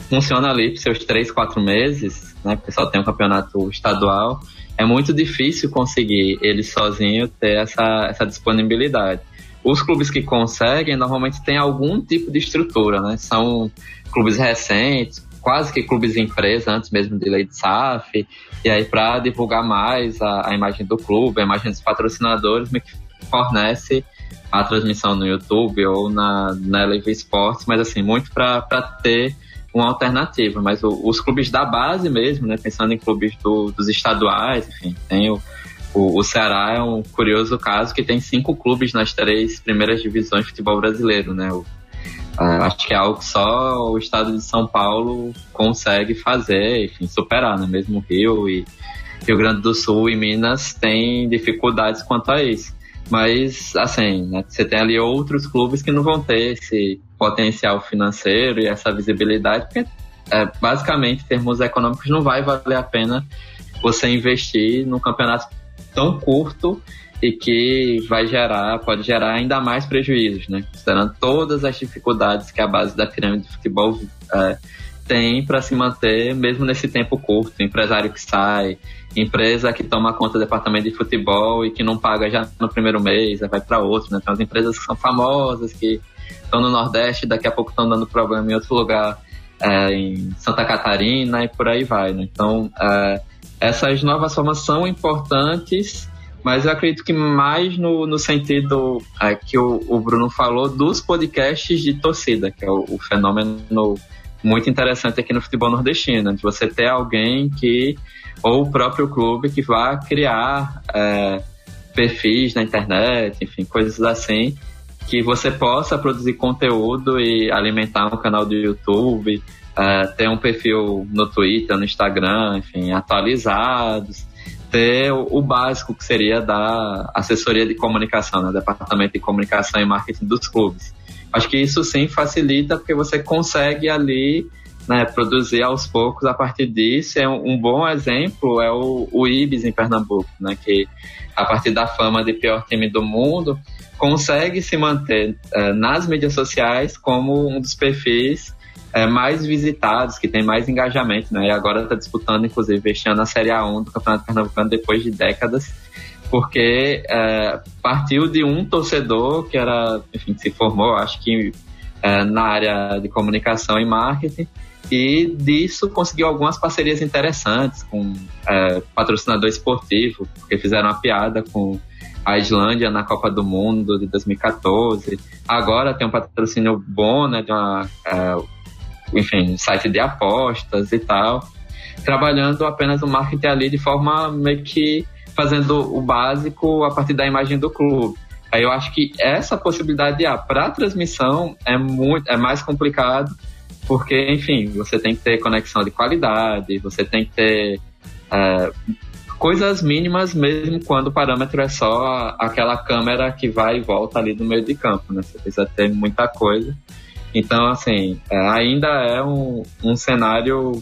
funciona ali por seus três, quatro meses, né, porque só tem um campeonato estadual, é muito difícil conseguir ele sozinho ter essa, essa disponibilidade. Os clubes que conseguem normalmente têm algum tipo de estrutura, né? São clubes recentes, quase que clubes empresa, antes mesmo de lei de SAF, e aí para divulgar mais a, a, imagem do clube, a imagem dos patrocinadores, me fornece a transmissão no YouTube ou na, na Eleve Sports, mas assim, muito para ter uma alternativa. Mas o, os clubes da base mesmo, né, pensando em clubes do, dos estaduais, enfim, tem o, o, o, Ceará é um curioso caso que tem cinco clubes nas três primeiras divisões de futebol brasileiro, né? O, uh, acho que é algo que só o estado de São Paulo consegue fazer, enfim, superar, né? Mesmo Rio e Rio Grande do Sul e Minas têm dificuldades quanto a isso. Mas, assim, né, você tem ali outros clubes que não vão ter esse potencial financeiro e essa visibilidade, porque, é, basicamente, em termos econômicos, não vai valer a pena você investir num campeonato tão curto e que vai gerar, pode gerar ainda mais prejuízos, né? Considerando todas as dificuldades que a base da pirâmide de futebol é, tem para se manter, mesmo nesse tempo curto. Empresário que sai, empresa que toma conta do departamento de futebol e que não paga já no primeiro mês, vai para outro, né? Tem as empresas que são famosas, que estão no Nordeste, daqui a pouco estão dando problema em outro lugar, é, em Santa Catarina e por aí vai, né? Então, é, essas novas formas são importantes, mas eu acredito que mais no, no sentido é, que o, o, Bruno falou dos podcasts de torcida, que é o, o fenômeno muito interessante aqui no futebol nordestino, de você ter alguém que, ou o próprio clube, que vá criar é, perfis na internet, enfim, coisas assim, que você possa produzir conteúdo e alimentar um canal do YouTube, é, ter um perfil no Twitter, no Instagram, enfim, atualizados, ter o, básico que seria da assessoria de comunicação, né, departamento de comunicação e marketing dos clubes. Acho que isso sim facilita porque você consegue ali né, produzir aos poucos a partir disso. É um, um bom exemplo é o, o Ibis em Pernambuco, né, que a partir da fama de pior time do mundo consegue se manter é, nas mídias sociais como um dos perfis é, mais visitados, que tem mais engajamento, né? E agora está disputando, inclusive, este ano a Série A1 do Campeonato Pernambucano depois de décadas porque é, partiu de um torcedor que era, enfim, se formou, acho que é, na área de comunicação e marketing, e disso conseguiu algumas parcerias interessantes com é, patrocinador esportivo, porque fizeram uma piada com a Islândia na Copa do Mundo de 2014. Agora tem um patrocínio bom, né, de uma, é, enfim, site de apostas e tal, trabalhando apenas o marketing ali de forma meio que fazendo o básico a partir da imagem do clube. Aí eu acho que essa possibilidade ah, para transmissão é muito é mais complicado, porque, enfim, você tem que ter conexão de qualidade, você tem que ter é, coisas mínimas mesmo quando o parâmetro é só aquela câmera que vai e volta ali no meio de campo, né? Você precisa ter muita coisa. Então, assim, é, ainda é um, um cenário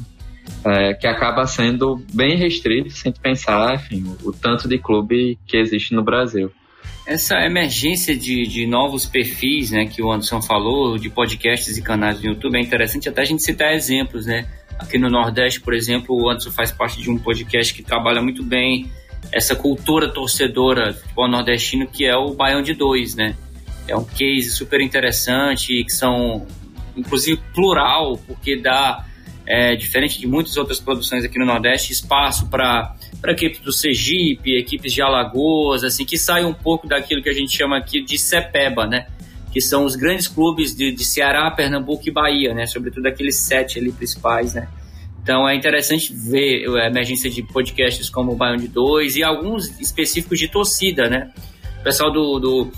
é, que acaba sendo bem restrito, sem pensar, enfim, o, o, tanto de clube que existe no Brasil. essa emergência de, de novos perfis, né, que o Anderson falou, de podcasts e canais do YouTube, é interessante até a gente citar exemplos, né? Aqui no Nordeste, por exemplo, o Anderson faz parte de um podcast que trabalha muito bem essa cultura torcedora do futebol nordestino, que é o Baião de Dois, né? É um case super interessante, que são, inclusive, plural, porque dá, é, diferente de muitas outras produções aqui no Nordeste, espaço para equipes do Sergipe, equipes de Alagoas, assim, que saem um pouco daquilo que a gente chama aqui de CEPEBA, né? Que são os grandes clubes de, de Ceará, Pernambuco e Bahia, né? Sobretudo aqueles sete ali principais, né? Então é interessante ver a emergência de podcasts como o Baião de Dois e alguns específicos de torcida, né? O pessoal do, do,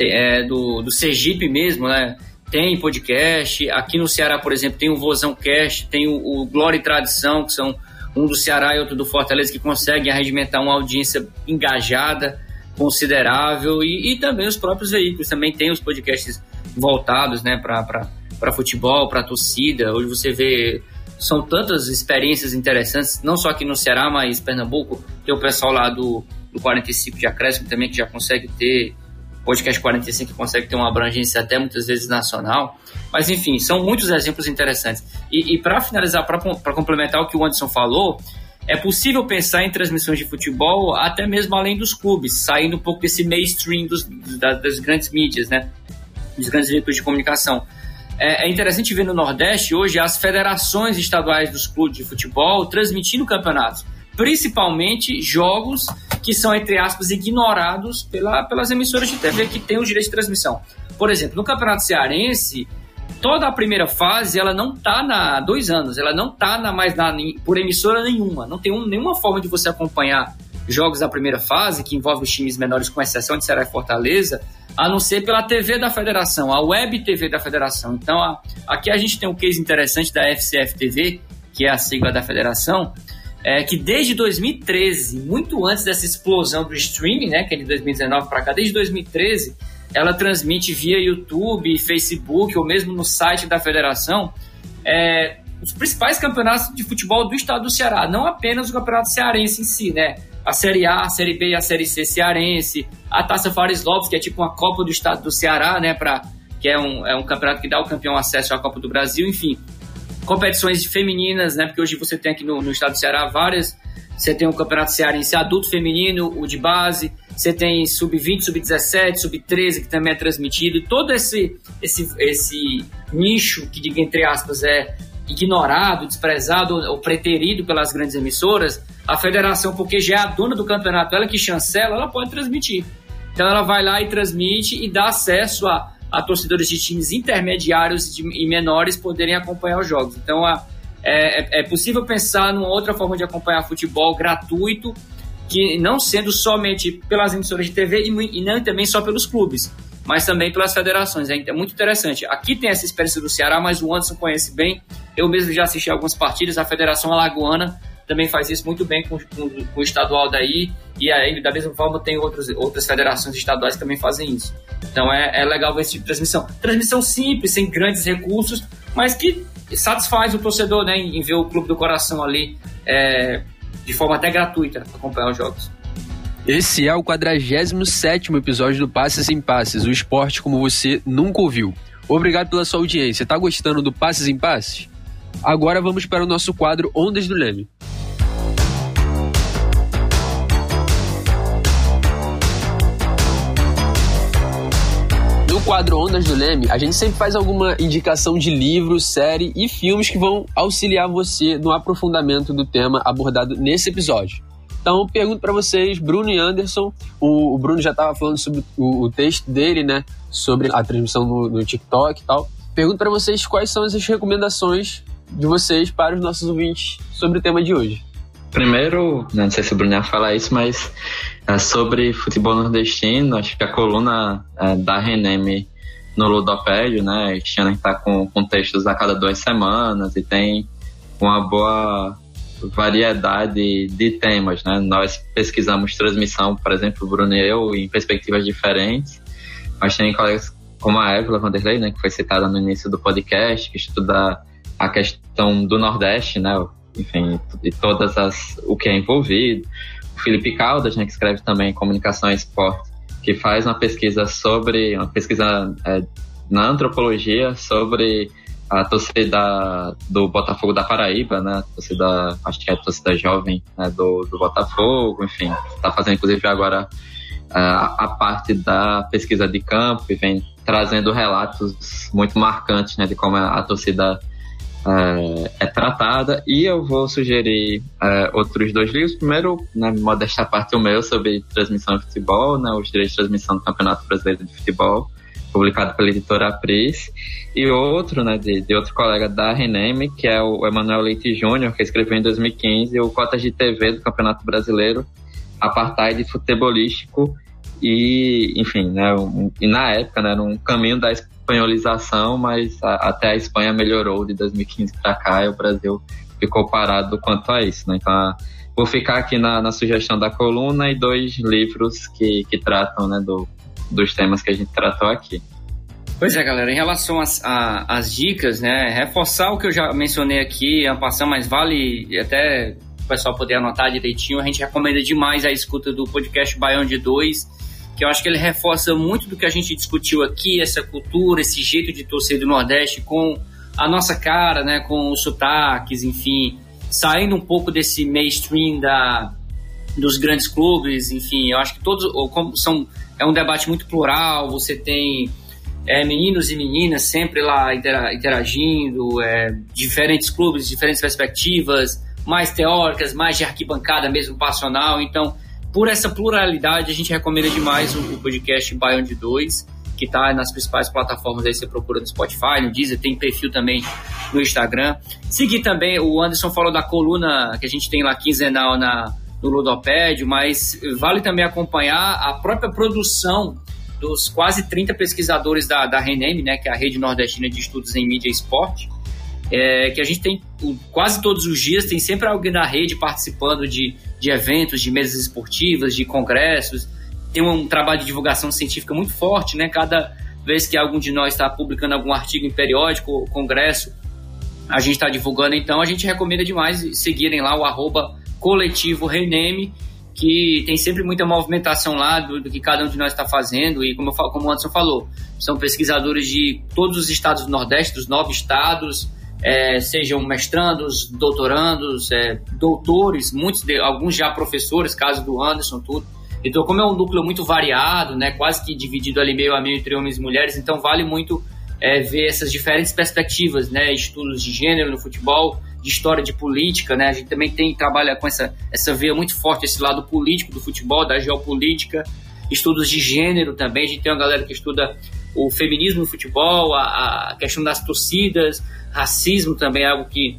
é, do, do Sergipe mesmo, né? Tem podcast. Aqui no Ceará, por exemplo, tem o Vozão Cast, tem o, o Glória e Tradição, que são um do Ceará e outro do Fortaleza, que conseguem arregimentar uma audiência engajada, considerável, e, e também os próprios veículos também têm os podcasts voltados né, para futebol, para torcida. Hoje você vê são tantas experiências interessantes, não só aqui no Ceará, mas Pernambuco. Tem o pessoal lá do, do 45 de acréscimo também que já consegue ter, podcast 45 que consegue ter uma abrangência até muitas vezes nacional. Mas enfim, são muitos exemplos interessantes. E, e para finalizar, para complementar o que o Anderson falou, é possível pensar em transmissões de futebol até mesmo além dos clubes, saindo um pouco desse mainstream dos, das, das grandes mídias, né? Dos grandes veículos de comunicação é, é interessante ver no Nordeste hoje as federações estaduais dos clubes de futebol transmitindo campeonatos, principalmente jogos que são, entre aspas, ignorados pela, pelas emissoras de TV que têm o direito de transmissão. Por exemplo, no Campeonato Cearense, toda a primeira fase ela não está na dois anos, ela não está na, mais na, por emissora nenhuma, não tem um, nenhuma forma de você acompanhar jogos da primeira fase, que envolve os times menores, com exceção de Ceará e Fortaleza, a não ser pela TV da federação, a web TV da federação. Então, a, aqui a gente tem um case interessante da FCF TV, que é a sigla da federação, é, que desde 2013, muito antes dessa explosão do streaming, né, que é de 2019 para cá, desde 2013, ela transmite via YouTube, Facebook ou mesmo no site da federação é, os principais campeonatos de futebol do estado do Ceará, não apenas o campeonato cearense em si, né? a Série A, a Série B e a Série C cearense, a Taça Fares Lopes, que é tipo uma Copa do Estado do Ceará, né, pra, que é um, é um campeonato que dá o campeão acesso à Copa do Brasil, enfim. Competições femininas, né, porque hoje você tem aqui no, no estado do Ceará várias, você tem o Campeonato Cearense adulto feminino, o de base, você tem sub-20, sub-17, sub-13 que também é transmitido, todo esse, esse, esse nicho que, diga entre aspas, é ignorado, desprezado ou preterido pelas grandes emissoras, a federação, porque já é a dona do campeonato, ela que chancela, ela pode transmitir. Então ela vai lá e transmite e dá acesso a, a torcedores de times intermediários e menores poderem acompanhar os jogos. Então a, é, é, é possível pensar numa outra forma de acompanhar futebol gratuito, que não sendo somente pelas emissoras de TV e, e não também só pelos clubes mas também pelas federações. É muito interessante. Aqui tem essa experiência do Ceará, mas o Anderson conhece bem. Eu mesmo já assisti algumas partidas. A Federação Alagoana também faz isso muito bem com, com, com o estadual daí. E aí, da mesma forma, tem outros, outras federações estaduais que também fazem isso. Então é, é legal ver esse tipo de transmissão. Transmissão simples, sem grandes recursos, mas que satisfaz o torcedor né, em ver o clube do coração ali é, de forma até gratuita acompanhar os jogos. Esse é o 47 episódio do Passes em Passes, o esporte como você nunca ouviu. Obrigado pela sua audiência. Tá gostando do Passes em Passes? Agora vamos para o nosso quadro Ondas do Leme. Quadro Ondas do Leme, a gente sempre faz alguma indicação de livro, série e filmes que vão auxiliar você no aprofundamento do tema abordado nesse episódio. Então, pergunto para vocês, Bruno e Anderson. O, o Bruno já estava falando sobre o, o, texto dele, né? Sobre a transmissão no, no TikTok e tal. Pergunto para vocês quais são as recomendações de vocês para os nossos ouvintes sobre o tema de hoje. Primeiro, não sei se o Bruno ia falar isso, mas é, sobre futebol nordestino, acho que a coluna é, da Reneme no Ludopédio, né? Cristiana está com, com textos a cada duas semanas e tem uma boa variedade de temas, né? Nós pesquisamos transmissão, por exemplo, Bruno e eu, em perspectivas diferentes, mas tem colegas como a Evelyn Vanderlei, né, que foi citada no início do podcast, que estuda a questão do Nordeste, né, enfim, e todas as o que é envolvido. O Felipe Caldas, né, que escreve também Comunicação e Esporte, que faz uma pesquisa sobre, uma pesquisa é, na antropologia sobre a torcida do Botafogo da Paraíba, né? Torcida, acho que é a torcida jovem né? do, do Botafogo, enfim. Está fazendo, inclusive, agora a, a parte da pesquisa de campo e vem trazendo relatos muito marcantes né, de como a, a torcida é, é, tratada. E eu vou sugerir é, outros dois livros. Primeiro, né, modesta parte o meu sobre transmissão de futebol, né, os direitos de transmissão do Campeonato Brasileiro de Futebol, publicado pela editora Apris. E outro, né, de, de outro colega da Reneme, que é o Emanuel Leite Júnior, que escreveu em 2015 o Cotas de TV do Campeonato Brasileiro, Apartheid Futebolístico e, enfim, né, um, e na época, né, era um caminho da espanholização, mas a, até a Espanha melhorou de 2015 para cá e o Brasil ficou parado quanto a isso, né? Então, a, vou ficar aqui na, na, sugestão da coluna e dois livros que, que tratam, né, do, dos temas que a gente tratou aqui. Pois é, galera, em relação às, às dicas, né, reforçar o que eu já mencionei aqui, a passão, mas vale até o pessoal poder anotar direitinho, a gente recomenda demais a escuta do podcast Baião de 2, que eu acho que ele reforça muito do que a gente discutiu aqui, essa cultura, esse jeito de torcer do Nordeste com a nossa cara, né, com os sotaques, enfim, saindo um pouco desse mainstream da, dos grandes clubes, enfim, eu acho que todos são é um debate muito plural, você tem é, meninos e meninas sempre lá interagindo, é, diferentes clubes, diferentes perspectivas, mais teóricas, mais de arquibancada mesmo passional, então por essa pluralidade, a gente recomenda demais o, o podcast Baião de 2, que está nas principais plataformas aí, você procura no Spotify, no Deezer, tem perfil também no Instagram. Seguir também, o Anderson falou da coluna que a gente tem lá quinzenal na, no Ludopédio, mas vale também acompanhar a própria produção dos quase 30 pesquisadores da, da RENEM, né, que é a Rede Nordestina de Estudos em Mídia e Esporte, é, que a gente tem quase todos os dias, tem sempre alguém na rede participando de, de eventos, de mesas esportivas, de congressos. Tem um trabalho de divulgação científica muito forte, né? Cada vez que algum de nós está publicando algum artigo em periódico ou congresso, a gente está divulgando, então a gente recomenda demais seguirem lá o arroba coletivo Reneme, que tem sempre muita movimentação lá do, do que cada um de nós está fazendo, e como, eu, como o Anderson falou, são pesquisadores de todos os estados do Nordeste, dos nove estados, é, sejam mestrandos, doutorandos, é, doutores, muitos de, alguns já professores, caso do Anderson, tudo. Então, como é um núcleo muito variado, né, quase que dividido ali meio a meio entre homens e mulheres, então vale muito é, ver essas diferentes perspectivas, né, estudos de gênero no futebol, de história de política, né, a gente também tem trabalha com essa essa veia muito forte esse lado político do futebol, da geopolítica, estudos de gênero também, a gente tem uma galera que estuda o feminismo no futebol, a, a questão das torcidas, racismo também é algo que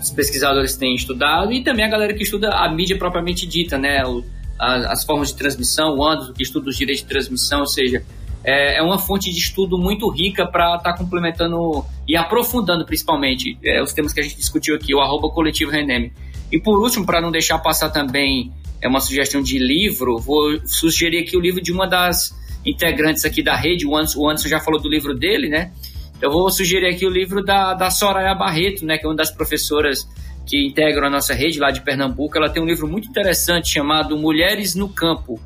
os pesquisadores têm estudado e também a galera que estuda a mídia propriamente dita, né? O, a, as formas de transmissão, o Anderson que estuda os direitos de transmissão, ou seja, é, é uma fonte de estudo muito rica para estar tá complementando e aprofundando principalmente é, os temas que a gente discutiu aqui, o arroba coletivo Reneme. E por último, para não deixar passar também é uma sugestão de livro, vou sugerir aqui o livro de uma das integrantes aqui da rede, o Anderson, o Anderson já falou do livro dele, né? Eu vou sugerir aqui o livro da, da Soraya Barreto, né, que é uma das professoras que integram a nossa rede lá de Pernambuco. Ela tem um livro muito interessante chamado Mulheres no Campo,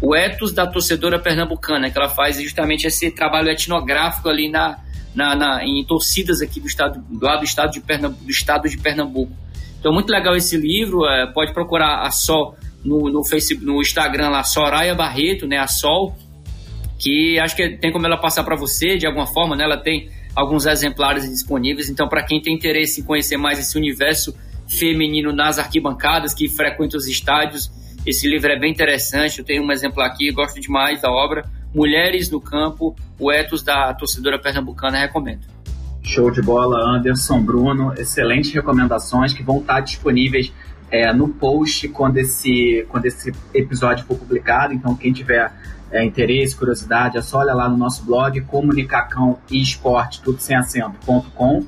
o ethos da torcedora pernambucana, que ela faz justamente esse trabalho etnográfico ali na, na, na em torcidas aqui do estado, lá do estado de Pernambuco, do estado de Pernambuco. Então, muito legal esse livro. É, pode procurar a Sol no, no, Facebook, no Instagram lá, Soraya Barreto, né, a Sol que acho que tem como ela passar para você de alguma forma, né? Ela tem alguns exemplares disponíveis, então para quem tem interesse em conhecer mais esse universo feminino nas arquibancadas, que frequenta os estádios, esse livro é bem interessante, eu tenho um exemplar aqui, gosto demais da obra, Mulheres no Campo, o ethos da torcedora pernambucana, recomendo. Show de bola, Anderson, Bruno, excelentes recomendações que vão estar disponíveis é, no post quando esse, quando esse episódio for publicado, então quem tiver é, interesse, curiosidade, é só olhar lá no nosso blog comunicacão e esporte, tudo sem acento.com,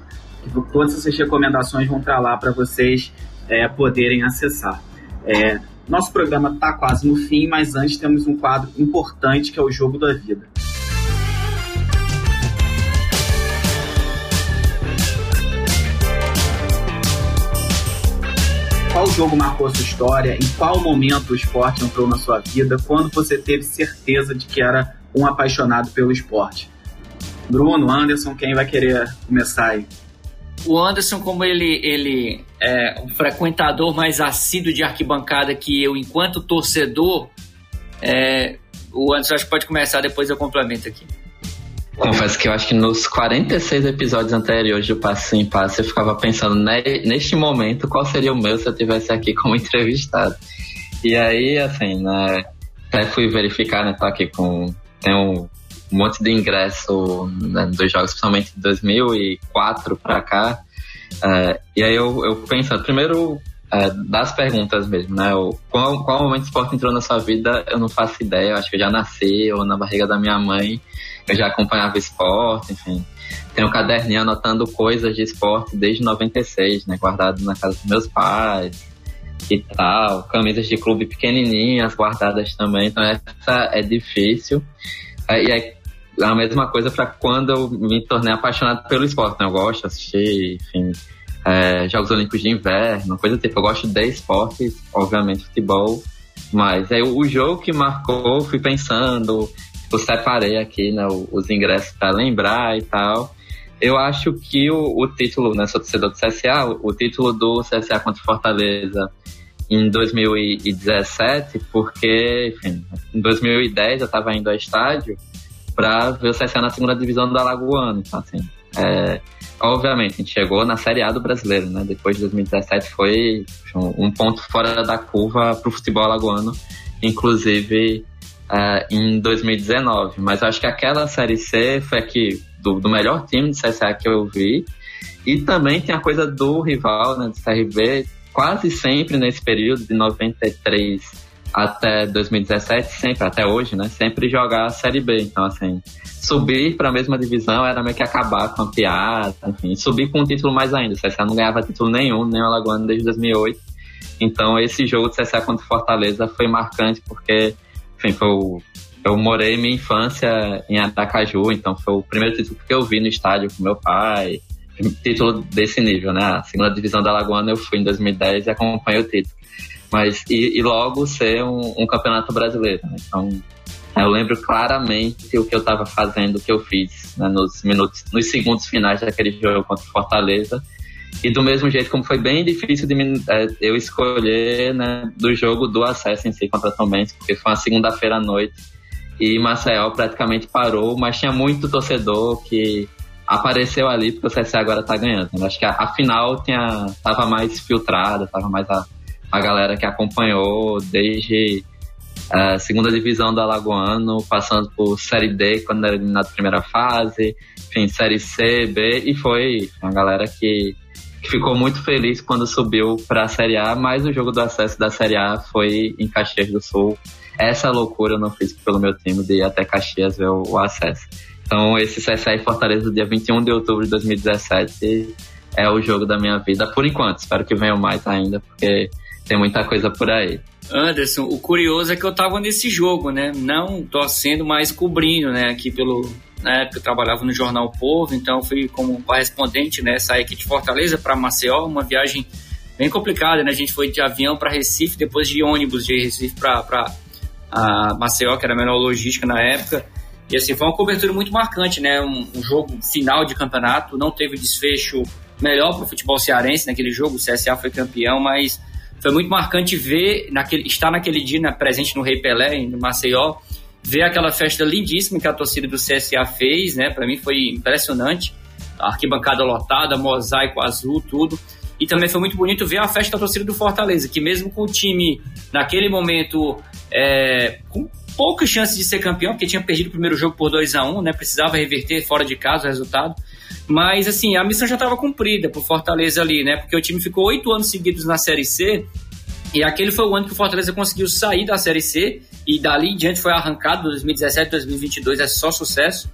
todas essas recomendações vão estar lá para vocês é, poderem acessar. É, nosso programa está quase no fim, mas antes temos um quadro importante que é o Jogo da Vida. Qual jogo marcou sua história, em qual momento o esporte entrou na sua vida, quando você teve certeza de que era um apaixonado pelo esporte. Bruno, Anderson, quem vai querer começar aí? O Anderson, como ele, ele é um frequentador mais assíduo de arquibancada que eu, enquanto torcedor, é, o Anderson acho que pode começar, depois eu complemento aqui. Confesso que eu acho que nos 46 episódios anteriores do Passo em Passo eu ficava pensando neste momento qual seria o meu se eu tivesse aqui como entrevistado. E aí, assim, né, até fui verificar, né, tô aqui com. Tem um monte de ingresso né, dos jogos, principalmente de 2004 para cá. Uh, e aí eu, eu penso, primeiro, uh, das perguntas mesmo, né? O, qual, qual momento o esporte entrou na sua vida, eu não faço ideia. Eu acho que eu já nasci ou na barriga da minha mãe eu já acompanhava esporte, enfim. Tenho um caderninho anotando coisas de esporte desde 96, né? Guardado na casa dos meus pais e tal. Camisas de clube pequenininhas guardadas também. Então essa é difícil. E é a mesma coisa para quando eu me tornei apaixonado pelo esporte. Né? Eu gosto de assistir, enfim, é, Jogos Olímpicos de Inverno, coisa tipo. Eu gosto de esportes, obviamente futebol. Mas é o jogo que marcou, fui pensando, eu separei aqui né, os ingressos para lembrar e tal. Eu acho que o, o título, né, sou torcedor do CSA, o, título do CSA contra Fortaleza em 2017, porque, enfim, em 2010 eu estava indo ao estádio para ver o CSA na segunda divisão da Alagoano. Então, assim, é, obviamente, a gente chegou na Série A do brasileiro, né? Depois de 2017 foi um ponto fora da curva para o futebol alagoano, inclusive uh, em 2019. Mas acho que aquela Série C foi aqui do, do, melhor time de CSA que eu vi. E também tem a coisa do rival, né, do CRB, quase sempre nesse período de 93 até 2017, sempre, até hoje, né? Sempre jogar a Série B. Então, assim, subir para a mesma divisão era meio que acabar com a piada, enfim, subir com um título mais ainda. O CSA não ganhava título nenhum, nem o Alagoano desde 2008. Então, esse jogo do CSA contra Fortaleza foi marcante porque enfim, foi o, eu morei minha infância em Aracaju, então foi o primeiro título que eu vi no estádio com meu pai. Título desse nível, né? A segunda divisão da Lagoana eu fui em 2010 e acompanhei o título. Mas, e, e logo ser um, um, campeonato brasileiro, né? Então, eu lembro claramente o que eu estava fazendo, o que eu fiz né? nos minutos, nos segundos finais daquele jogo contra o Fortaleza e do mesmo jeito como foi bem difícil de me, é, eu escolher né, do jogo do acesso em si contra Tom Benz, porque foi uma segunda-feira à noite e Maceió praticamente parou, mas tinha muito torcedor que apareceu ali porque o CSA agora tá ganhando. Né? Acho que a, a, final tinha, tava mais filtrada, tava mais a, a galera que acompanhou desde a é, segunda divisão do Alagoano, passando por Série D quando era na primeira fase, enfim, Série C, B, e foi uma galera que ficou muito feliz quando subiu para a Série A, mas o jogo do acesso da Série A foi em Caxias do Sul. Essa loucura eu não fiz pelo meu time de ir até Caxias ver o, acesso. Então, esse CSA e Fortaleza, dia 21 de outubro de 2017, é o jogo da minha vida, por enquanto. Espero que venham mais ainda, porque tem muita coisa por aí. Anderson, o curioso é que eu tava nesse jogo, né? Não torcendo, mas cobrindo, né? Aqui pelo, na época eu trabalhava no jornal Povo, então fui como correspondente, né, saí aqui de Fortaleza para Maceió, uma viagem bem complicada, né? A gente foi de avião para Recife, depois de ônibus de Recife para Maceió, que era a menor logística na época. E assim, foi uma cobertura muito marcante, né? Um, um jogo final de campeonato, não teve desfecho melhor para o futebol cearense naquele jogo, o CSA foi campeão, mas foi muito marcante ver, naquele, estar naquele dia né, presente no Rei Pelé, em Maceió, ver aquela festa lindíssima que a torcida do CSA fez, né? Para mim foi impressionante. A arquibancada lotada, mosaico azul, tudo. E também foi muito bonito ver a festa da torcida do Fortaleza, que mesmo com o time naquele momento é, com pouca chance de ser campeão, porque tinha perdido o primeiro jogo por 2 a 1 né? Precisava reverter fora de casa o resultado. Mas assim, a missão já estava cumprida pro Fortaleza ali, né? Porque o time ficou oito anos seguidos na Série C e aquele foi o ano que o Fortaleza conseguiu sair da Série C e dali em diante foi arrancado, 2017, 2022 é só sucesso.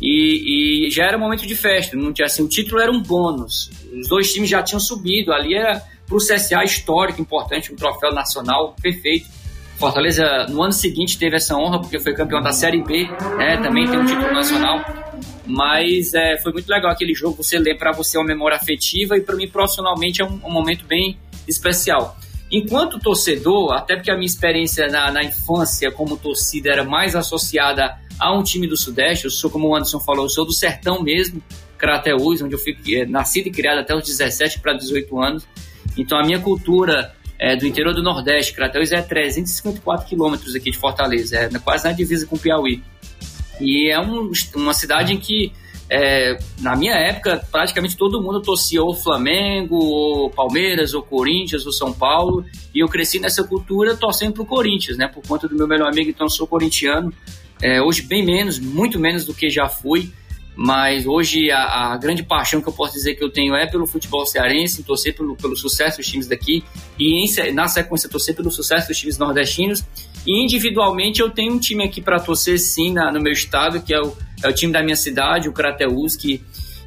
E, e, já era momento de festa, não tinha assim, o título era um bônus. Os dois times já tinham subido, ali era para o CSA histórico, importante, um troféu nacional perfeito. Fortaleza no ano seguinte teve essa honra porque foi campeão da Série B, né? Também tem um título nacional. Mas é, foi muito legal aquele jogo. Você lê para você uma memória afetiva e para mim profissionalmente é um, um momento bem especial. Enquanto torcedor, até porque a minha experiência na, na infância como torcida era mais associada a um time do Sudeste, eu sou, como o Anderson falou, eu sou do sertão mesmo, Crateús, onde eu fui é, nascido e criado até os 17 para 18 anos. Então a minha cultura é, do interior do Nordeste, Crateús é 354 quilômetros aqui de Fortaleza, é quase na divisa com Piauí. E é um, uma cidade em que é, na minha época, praticamente todo mundo torcia ou Flamengo, ou Palmeiras, ou Corinthians, ou São Paulo, e eu cresci nessa cultura torcendo pro Corinthians, né? Por conta do meu melhor amigo, então sou corintiano. É, hoje, bem menos, muito menos do que já fui, mas hoje a, a, grande paixão que eu posso dizer que eu tenho é pelo futebol cearense, torcer pelo, pelo sucesso dos times daqui, e em, na sequência torcer pelo sucesso dos times nordestinos. E individualmente eu tenho um time aqui para torcer sim na, no meu estado, que é o é o time da minha cidade, o Crateus, que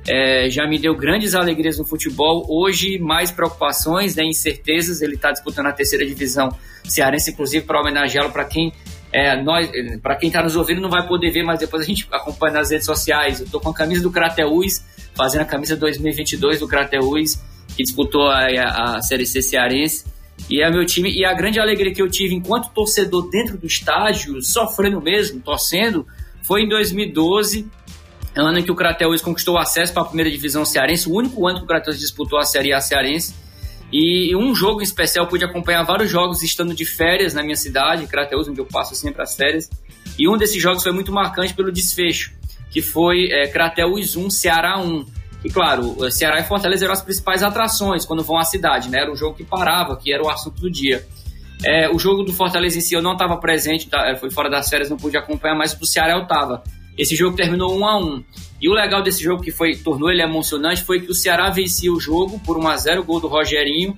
é, já me deu grandes alegrias no futebol. Hoje, mais preocupações, né, incertezas. Ele está disputando a terceira divisão cearense, inclusive para homenageá-lo para quem é, nós, para quem está nos ouvindo não vai poder ver, mas depois a gente acompanha nas redes sociais. Eu estou com a camisa do Crateus, fazendo a camisa 2022 do Crateus, que disputou a, a, a Série C cearense. E é meu time. E a grande alegria que eu tive enquanto torcedor dentro do estádio, sofrendo mesmo, torcendo, foi em 2012, ano em que o Crateus conquistou acesso para a primeira divisão cearense, o único ano que o Crateus disputou a Série A cearense. E um jogo em especial, pude acompanhar vários jogos estando de férias na minha cidade, Crateus, onde eu passo sempre as férias. E um desses jogos foi muito marcante pelo desfecho, que foi é, Crateus 1, Ceará 1. E claro, Ceará e Fortaleza eram as principais atrações quando vão à cidade, né? Era um jogo que parava, que era o assunto do dia. É, o jogo do Fortaleza em si eu não estava presente, tá, é, foi fora das férias, não pude acompanhar, mas do Ceará eu estava. Esse jogo terminou 1 a 1 E o legal desse jogo, que foi tornou ele emocionante, foi que o Ceará vencia o jogo por 1 a 0 gol do Rogerinho.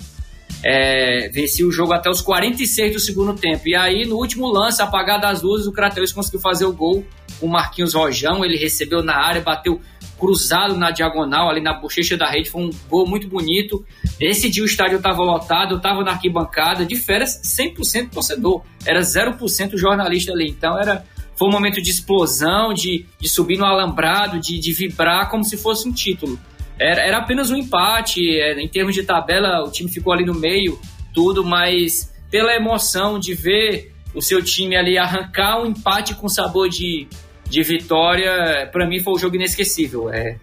É, vencia o jogo até os 46 do segundo tempo. E aí, no último lance, apagado as luzes, o Crateus conseguiu fazer o gol. O Marquinhos Rojão, ele recebeu na área, bateu cruzado na diagonal, ali na bochecha da rede. Foi um gol muito bonito. Esse dia o estádio estava lotado, eu estava na arquibancada, de férias 100% torcedor. Era 0% jornalista ali. Então era, foi um momento de explosão, de, de subir no alambrado, de, de vibrar como se fosse um título. Era, era apenas um empate, é, em termos de tabela, o time ficou ali no meio, tudo, mas pela emoção de ver o seu time ali arrancar um empate com sabor de, de vitória, para mim foi um jogo inesquecível. É,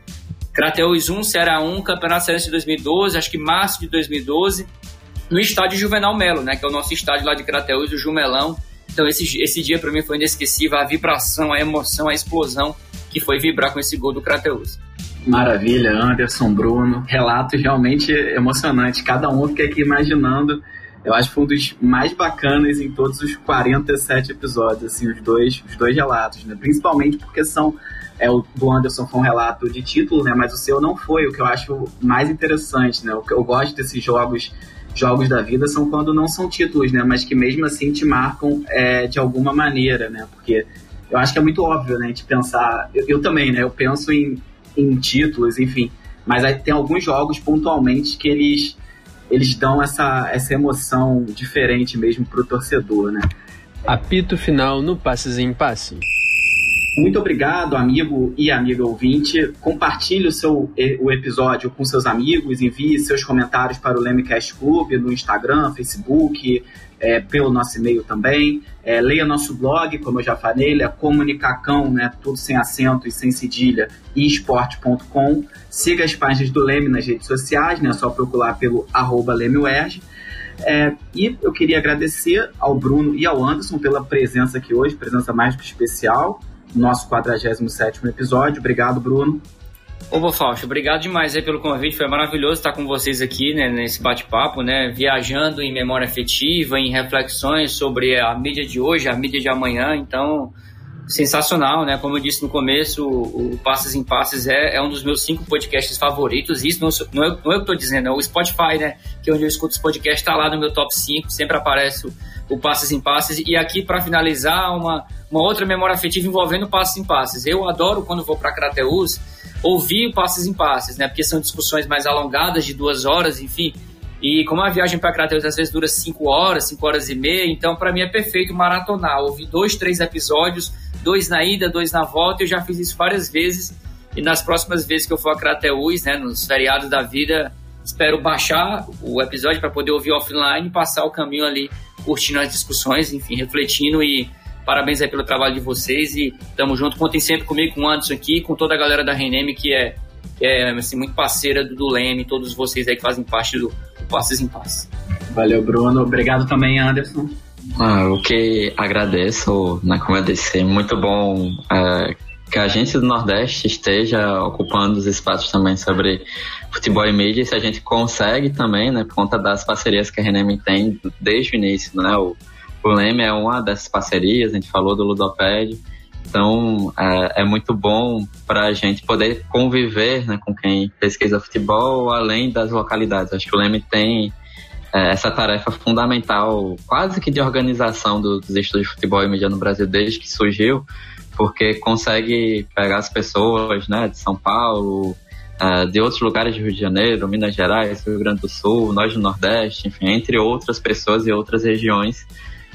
Crateus 1, Ceará 1, Campeonato Cearense de 2012, acho que março de 2012, no estádio Juvenal Melo, né, que é o nosso estádio lá de Crateus, o Jumelão. Então esse, esse dia para mim foi inesquecível, a vibração, a emoção, a explosão que foi vibrar com esse gol do Crateus. Maravilha, Anderson, Bruno, relatos realmente emocionantes. Cada um fica aqui imaginando eu acho que foi um dos mais bacanas em todos os 47 episódios, assim, os dois, os dois relatos, né? Principalmente porque são. É, o do Anderson foi um relato de título, né? Mas o seu não foi, o que eu acho mais interessante, né? Que eu gosto desses jogos jogos da vida são quando não são títulos, né? Mas que mesmo assim te marcam é, de alguma maneira, né? Porque eu acho que é muito óbvio, né? De pensar. Eu, eu também, né? Eu penso em, em títulos, enfim. Mas aí tem alguns jogos pontualmente que eles eles dão essa, essa emoção diferente mesmo pro torcedor, né? Apito final no Passes em Passe. Muito obrigado, amigo e amiga ouvinte. Compartilhe o, seu, o episódio com seus amigos, envie seus comentários para o Lemecast Club no Instagram, Facebook, é, pelo nosso e-mail também. É, leia nosso blog, como eu já falei, é comunicacão, né, tudo sem acento e sem cedilha, e esporte.com. Siga as páginas do Leme nas redes sociais, né, é só procurar pelo arroba. É, e eu queria agradecer ao Bruno e ao Anderson pela presença aqui hoje, presença mais que especial nosso 47 episódio. Obrigado, Bruno. Ô, Fausto, obrigado demais aí pelo convite. Foi maravilhoso estar com vocês aqui né, nesse bate-papo, né? Viajando em memória afetiva, em reflexões sobre a mídia de hoje, a mídia de amanhã. Então, sensacional, né? Como eu disse no começo, o, Passes em Passes é, é, um dos meus cinco podcasts favoritos. Isso não, não, é, não é eu que estou dizendo, é o Spotify, né? Que é onde eu escuto os podcasts, está lá no meu top 5, sempre aparece o, o Passes em Passes. E aqui, para finalizar, uma, uma outra memória afetiva envolvendo Passes em Passes. Eu adoro quando vou para Crateus ouvir Passes em Passes, né? Porque são discussões mais alongadas, de duas horas, enfim. E como a viagem para Crateus às vezes dura cinco horas, cinco horas e meia, então para mim é perfeito maratonar. Ouvir dois, três episódios, dois na ida, dois na volta. Eu já fiz isso várias vezes. E nas próximas vezes que eu for a Crateus, né, nos feriados da vida, Espero baixar o episódio para poder ouvir offline passar o caminho ali curtindo as discussões, enfim, refletindo e parabéns aí pelo trabalho de vocês e tamo junto. Contem sempre comigo, com o Anderson aqui, com toda a galera da Reneme que é, é assim, muito parceira do, do Leme, todos vocês aí que fazem parte do, do em Paz. Valeu, Bruno. Obrigado também, Anderson. Ah, o que agradeço, né, como eu disse, muito bom é, que a gente do Nordeste esteja ocupando os espaços também sobre futebol e mídia, se a gente consegue também, né, por conta das parcerias que a Reneme tem desde o início, né, o, o Leme é uma dessas parcerias, a gente falou do Ludoped, então é, é muito bom para a gente poder conviver né, com quem pesquisa futebol além das localidades. Acho que o Leme tem é, essa tarefa fundamental, quase que de organização dos estudos de futebol e mídia no Brasil desde que surgiu, porque consegue pegar as pessoas né, de São Paulo, uh, de outros lugares de Rio de Janeiro, Minas Gerais, Rio Grande do Sul, nós do Nordeste, enfim, entre outras pessoas e outras regiões,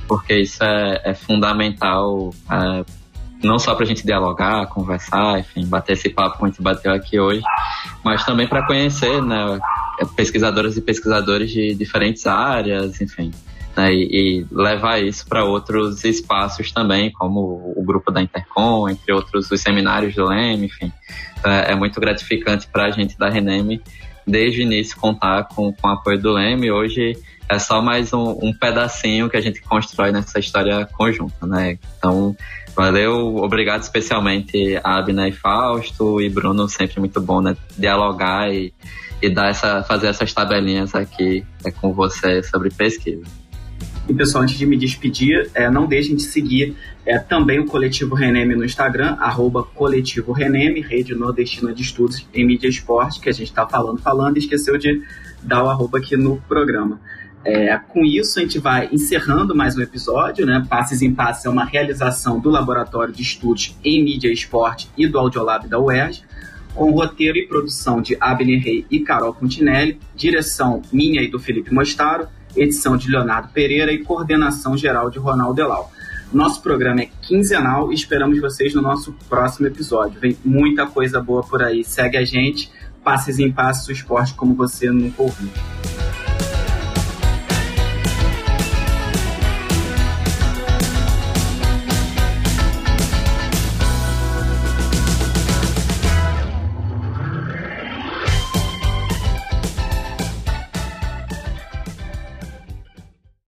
porque isso é, é fundamental uh, não só para a gente dialogar, conversar, enfim, bater esse papo como a gente bateu aqui hoje, mas também para conhecer né, pesquisadoras e pesquisadores de diferentes áreas, enfim, né, e, e, levar isso para outros espaços também, como o grupo da Intercom, entre outros os seminários do LEM, enfim. É, é muito gratificante para a gente da Reneme, desde o início, contar com, com o apoio do LEM. Hoje é só mais um, um, pedacinho que a gente constrói nessa história conjunta, né? Então, valeu, obrigado especialmente a Abna e Fausto e Bruno, sempre muito bom, né? Dialogar e, e dar essa, fazer essas tabelinhas aqui é, com você sobre pesquisa. E pessoal, antes de me despedir, é, não deixem de seguir é, também o Coletivo Reneme no Instagram, arroba Coletivo Reneme, rede nordestina de estudos em mídia e esporte, que a gente está falando, falando e esqueceu de dar o arroba aqui no programa. É, com isso, a gente vai encerrando mais um episódio. Né? Passes em Passes é uma realização do Laboratório de Estudos em Mídia e Esporte e do Audiolab da UERJ, com roteiro e produção de Abner Rey e Carol Continelli, direção minha e do Felipe Mostaro, edição de Leonardo Pereira e coordenação geral de Ronaldo Elal. Nosso programa é quinzenal e esperamos vocês no nosso próximo episódio. Vem muita coisa boa por aí. Segue a gente, passes em passos o esporte como você nunca ouviu.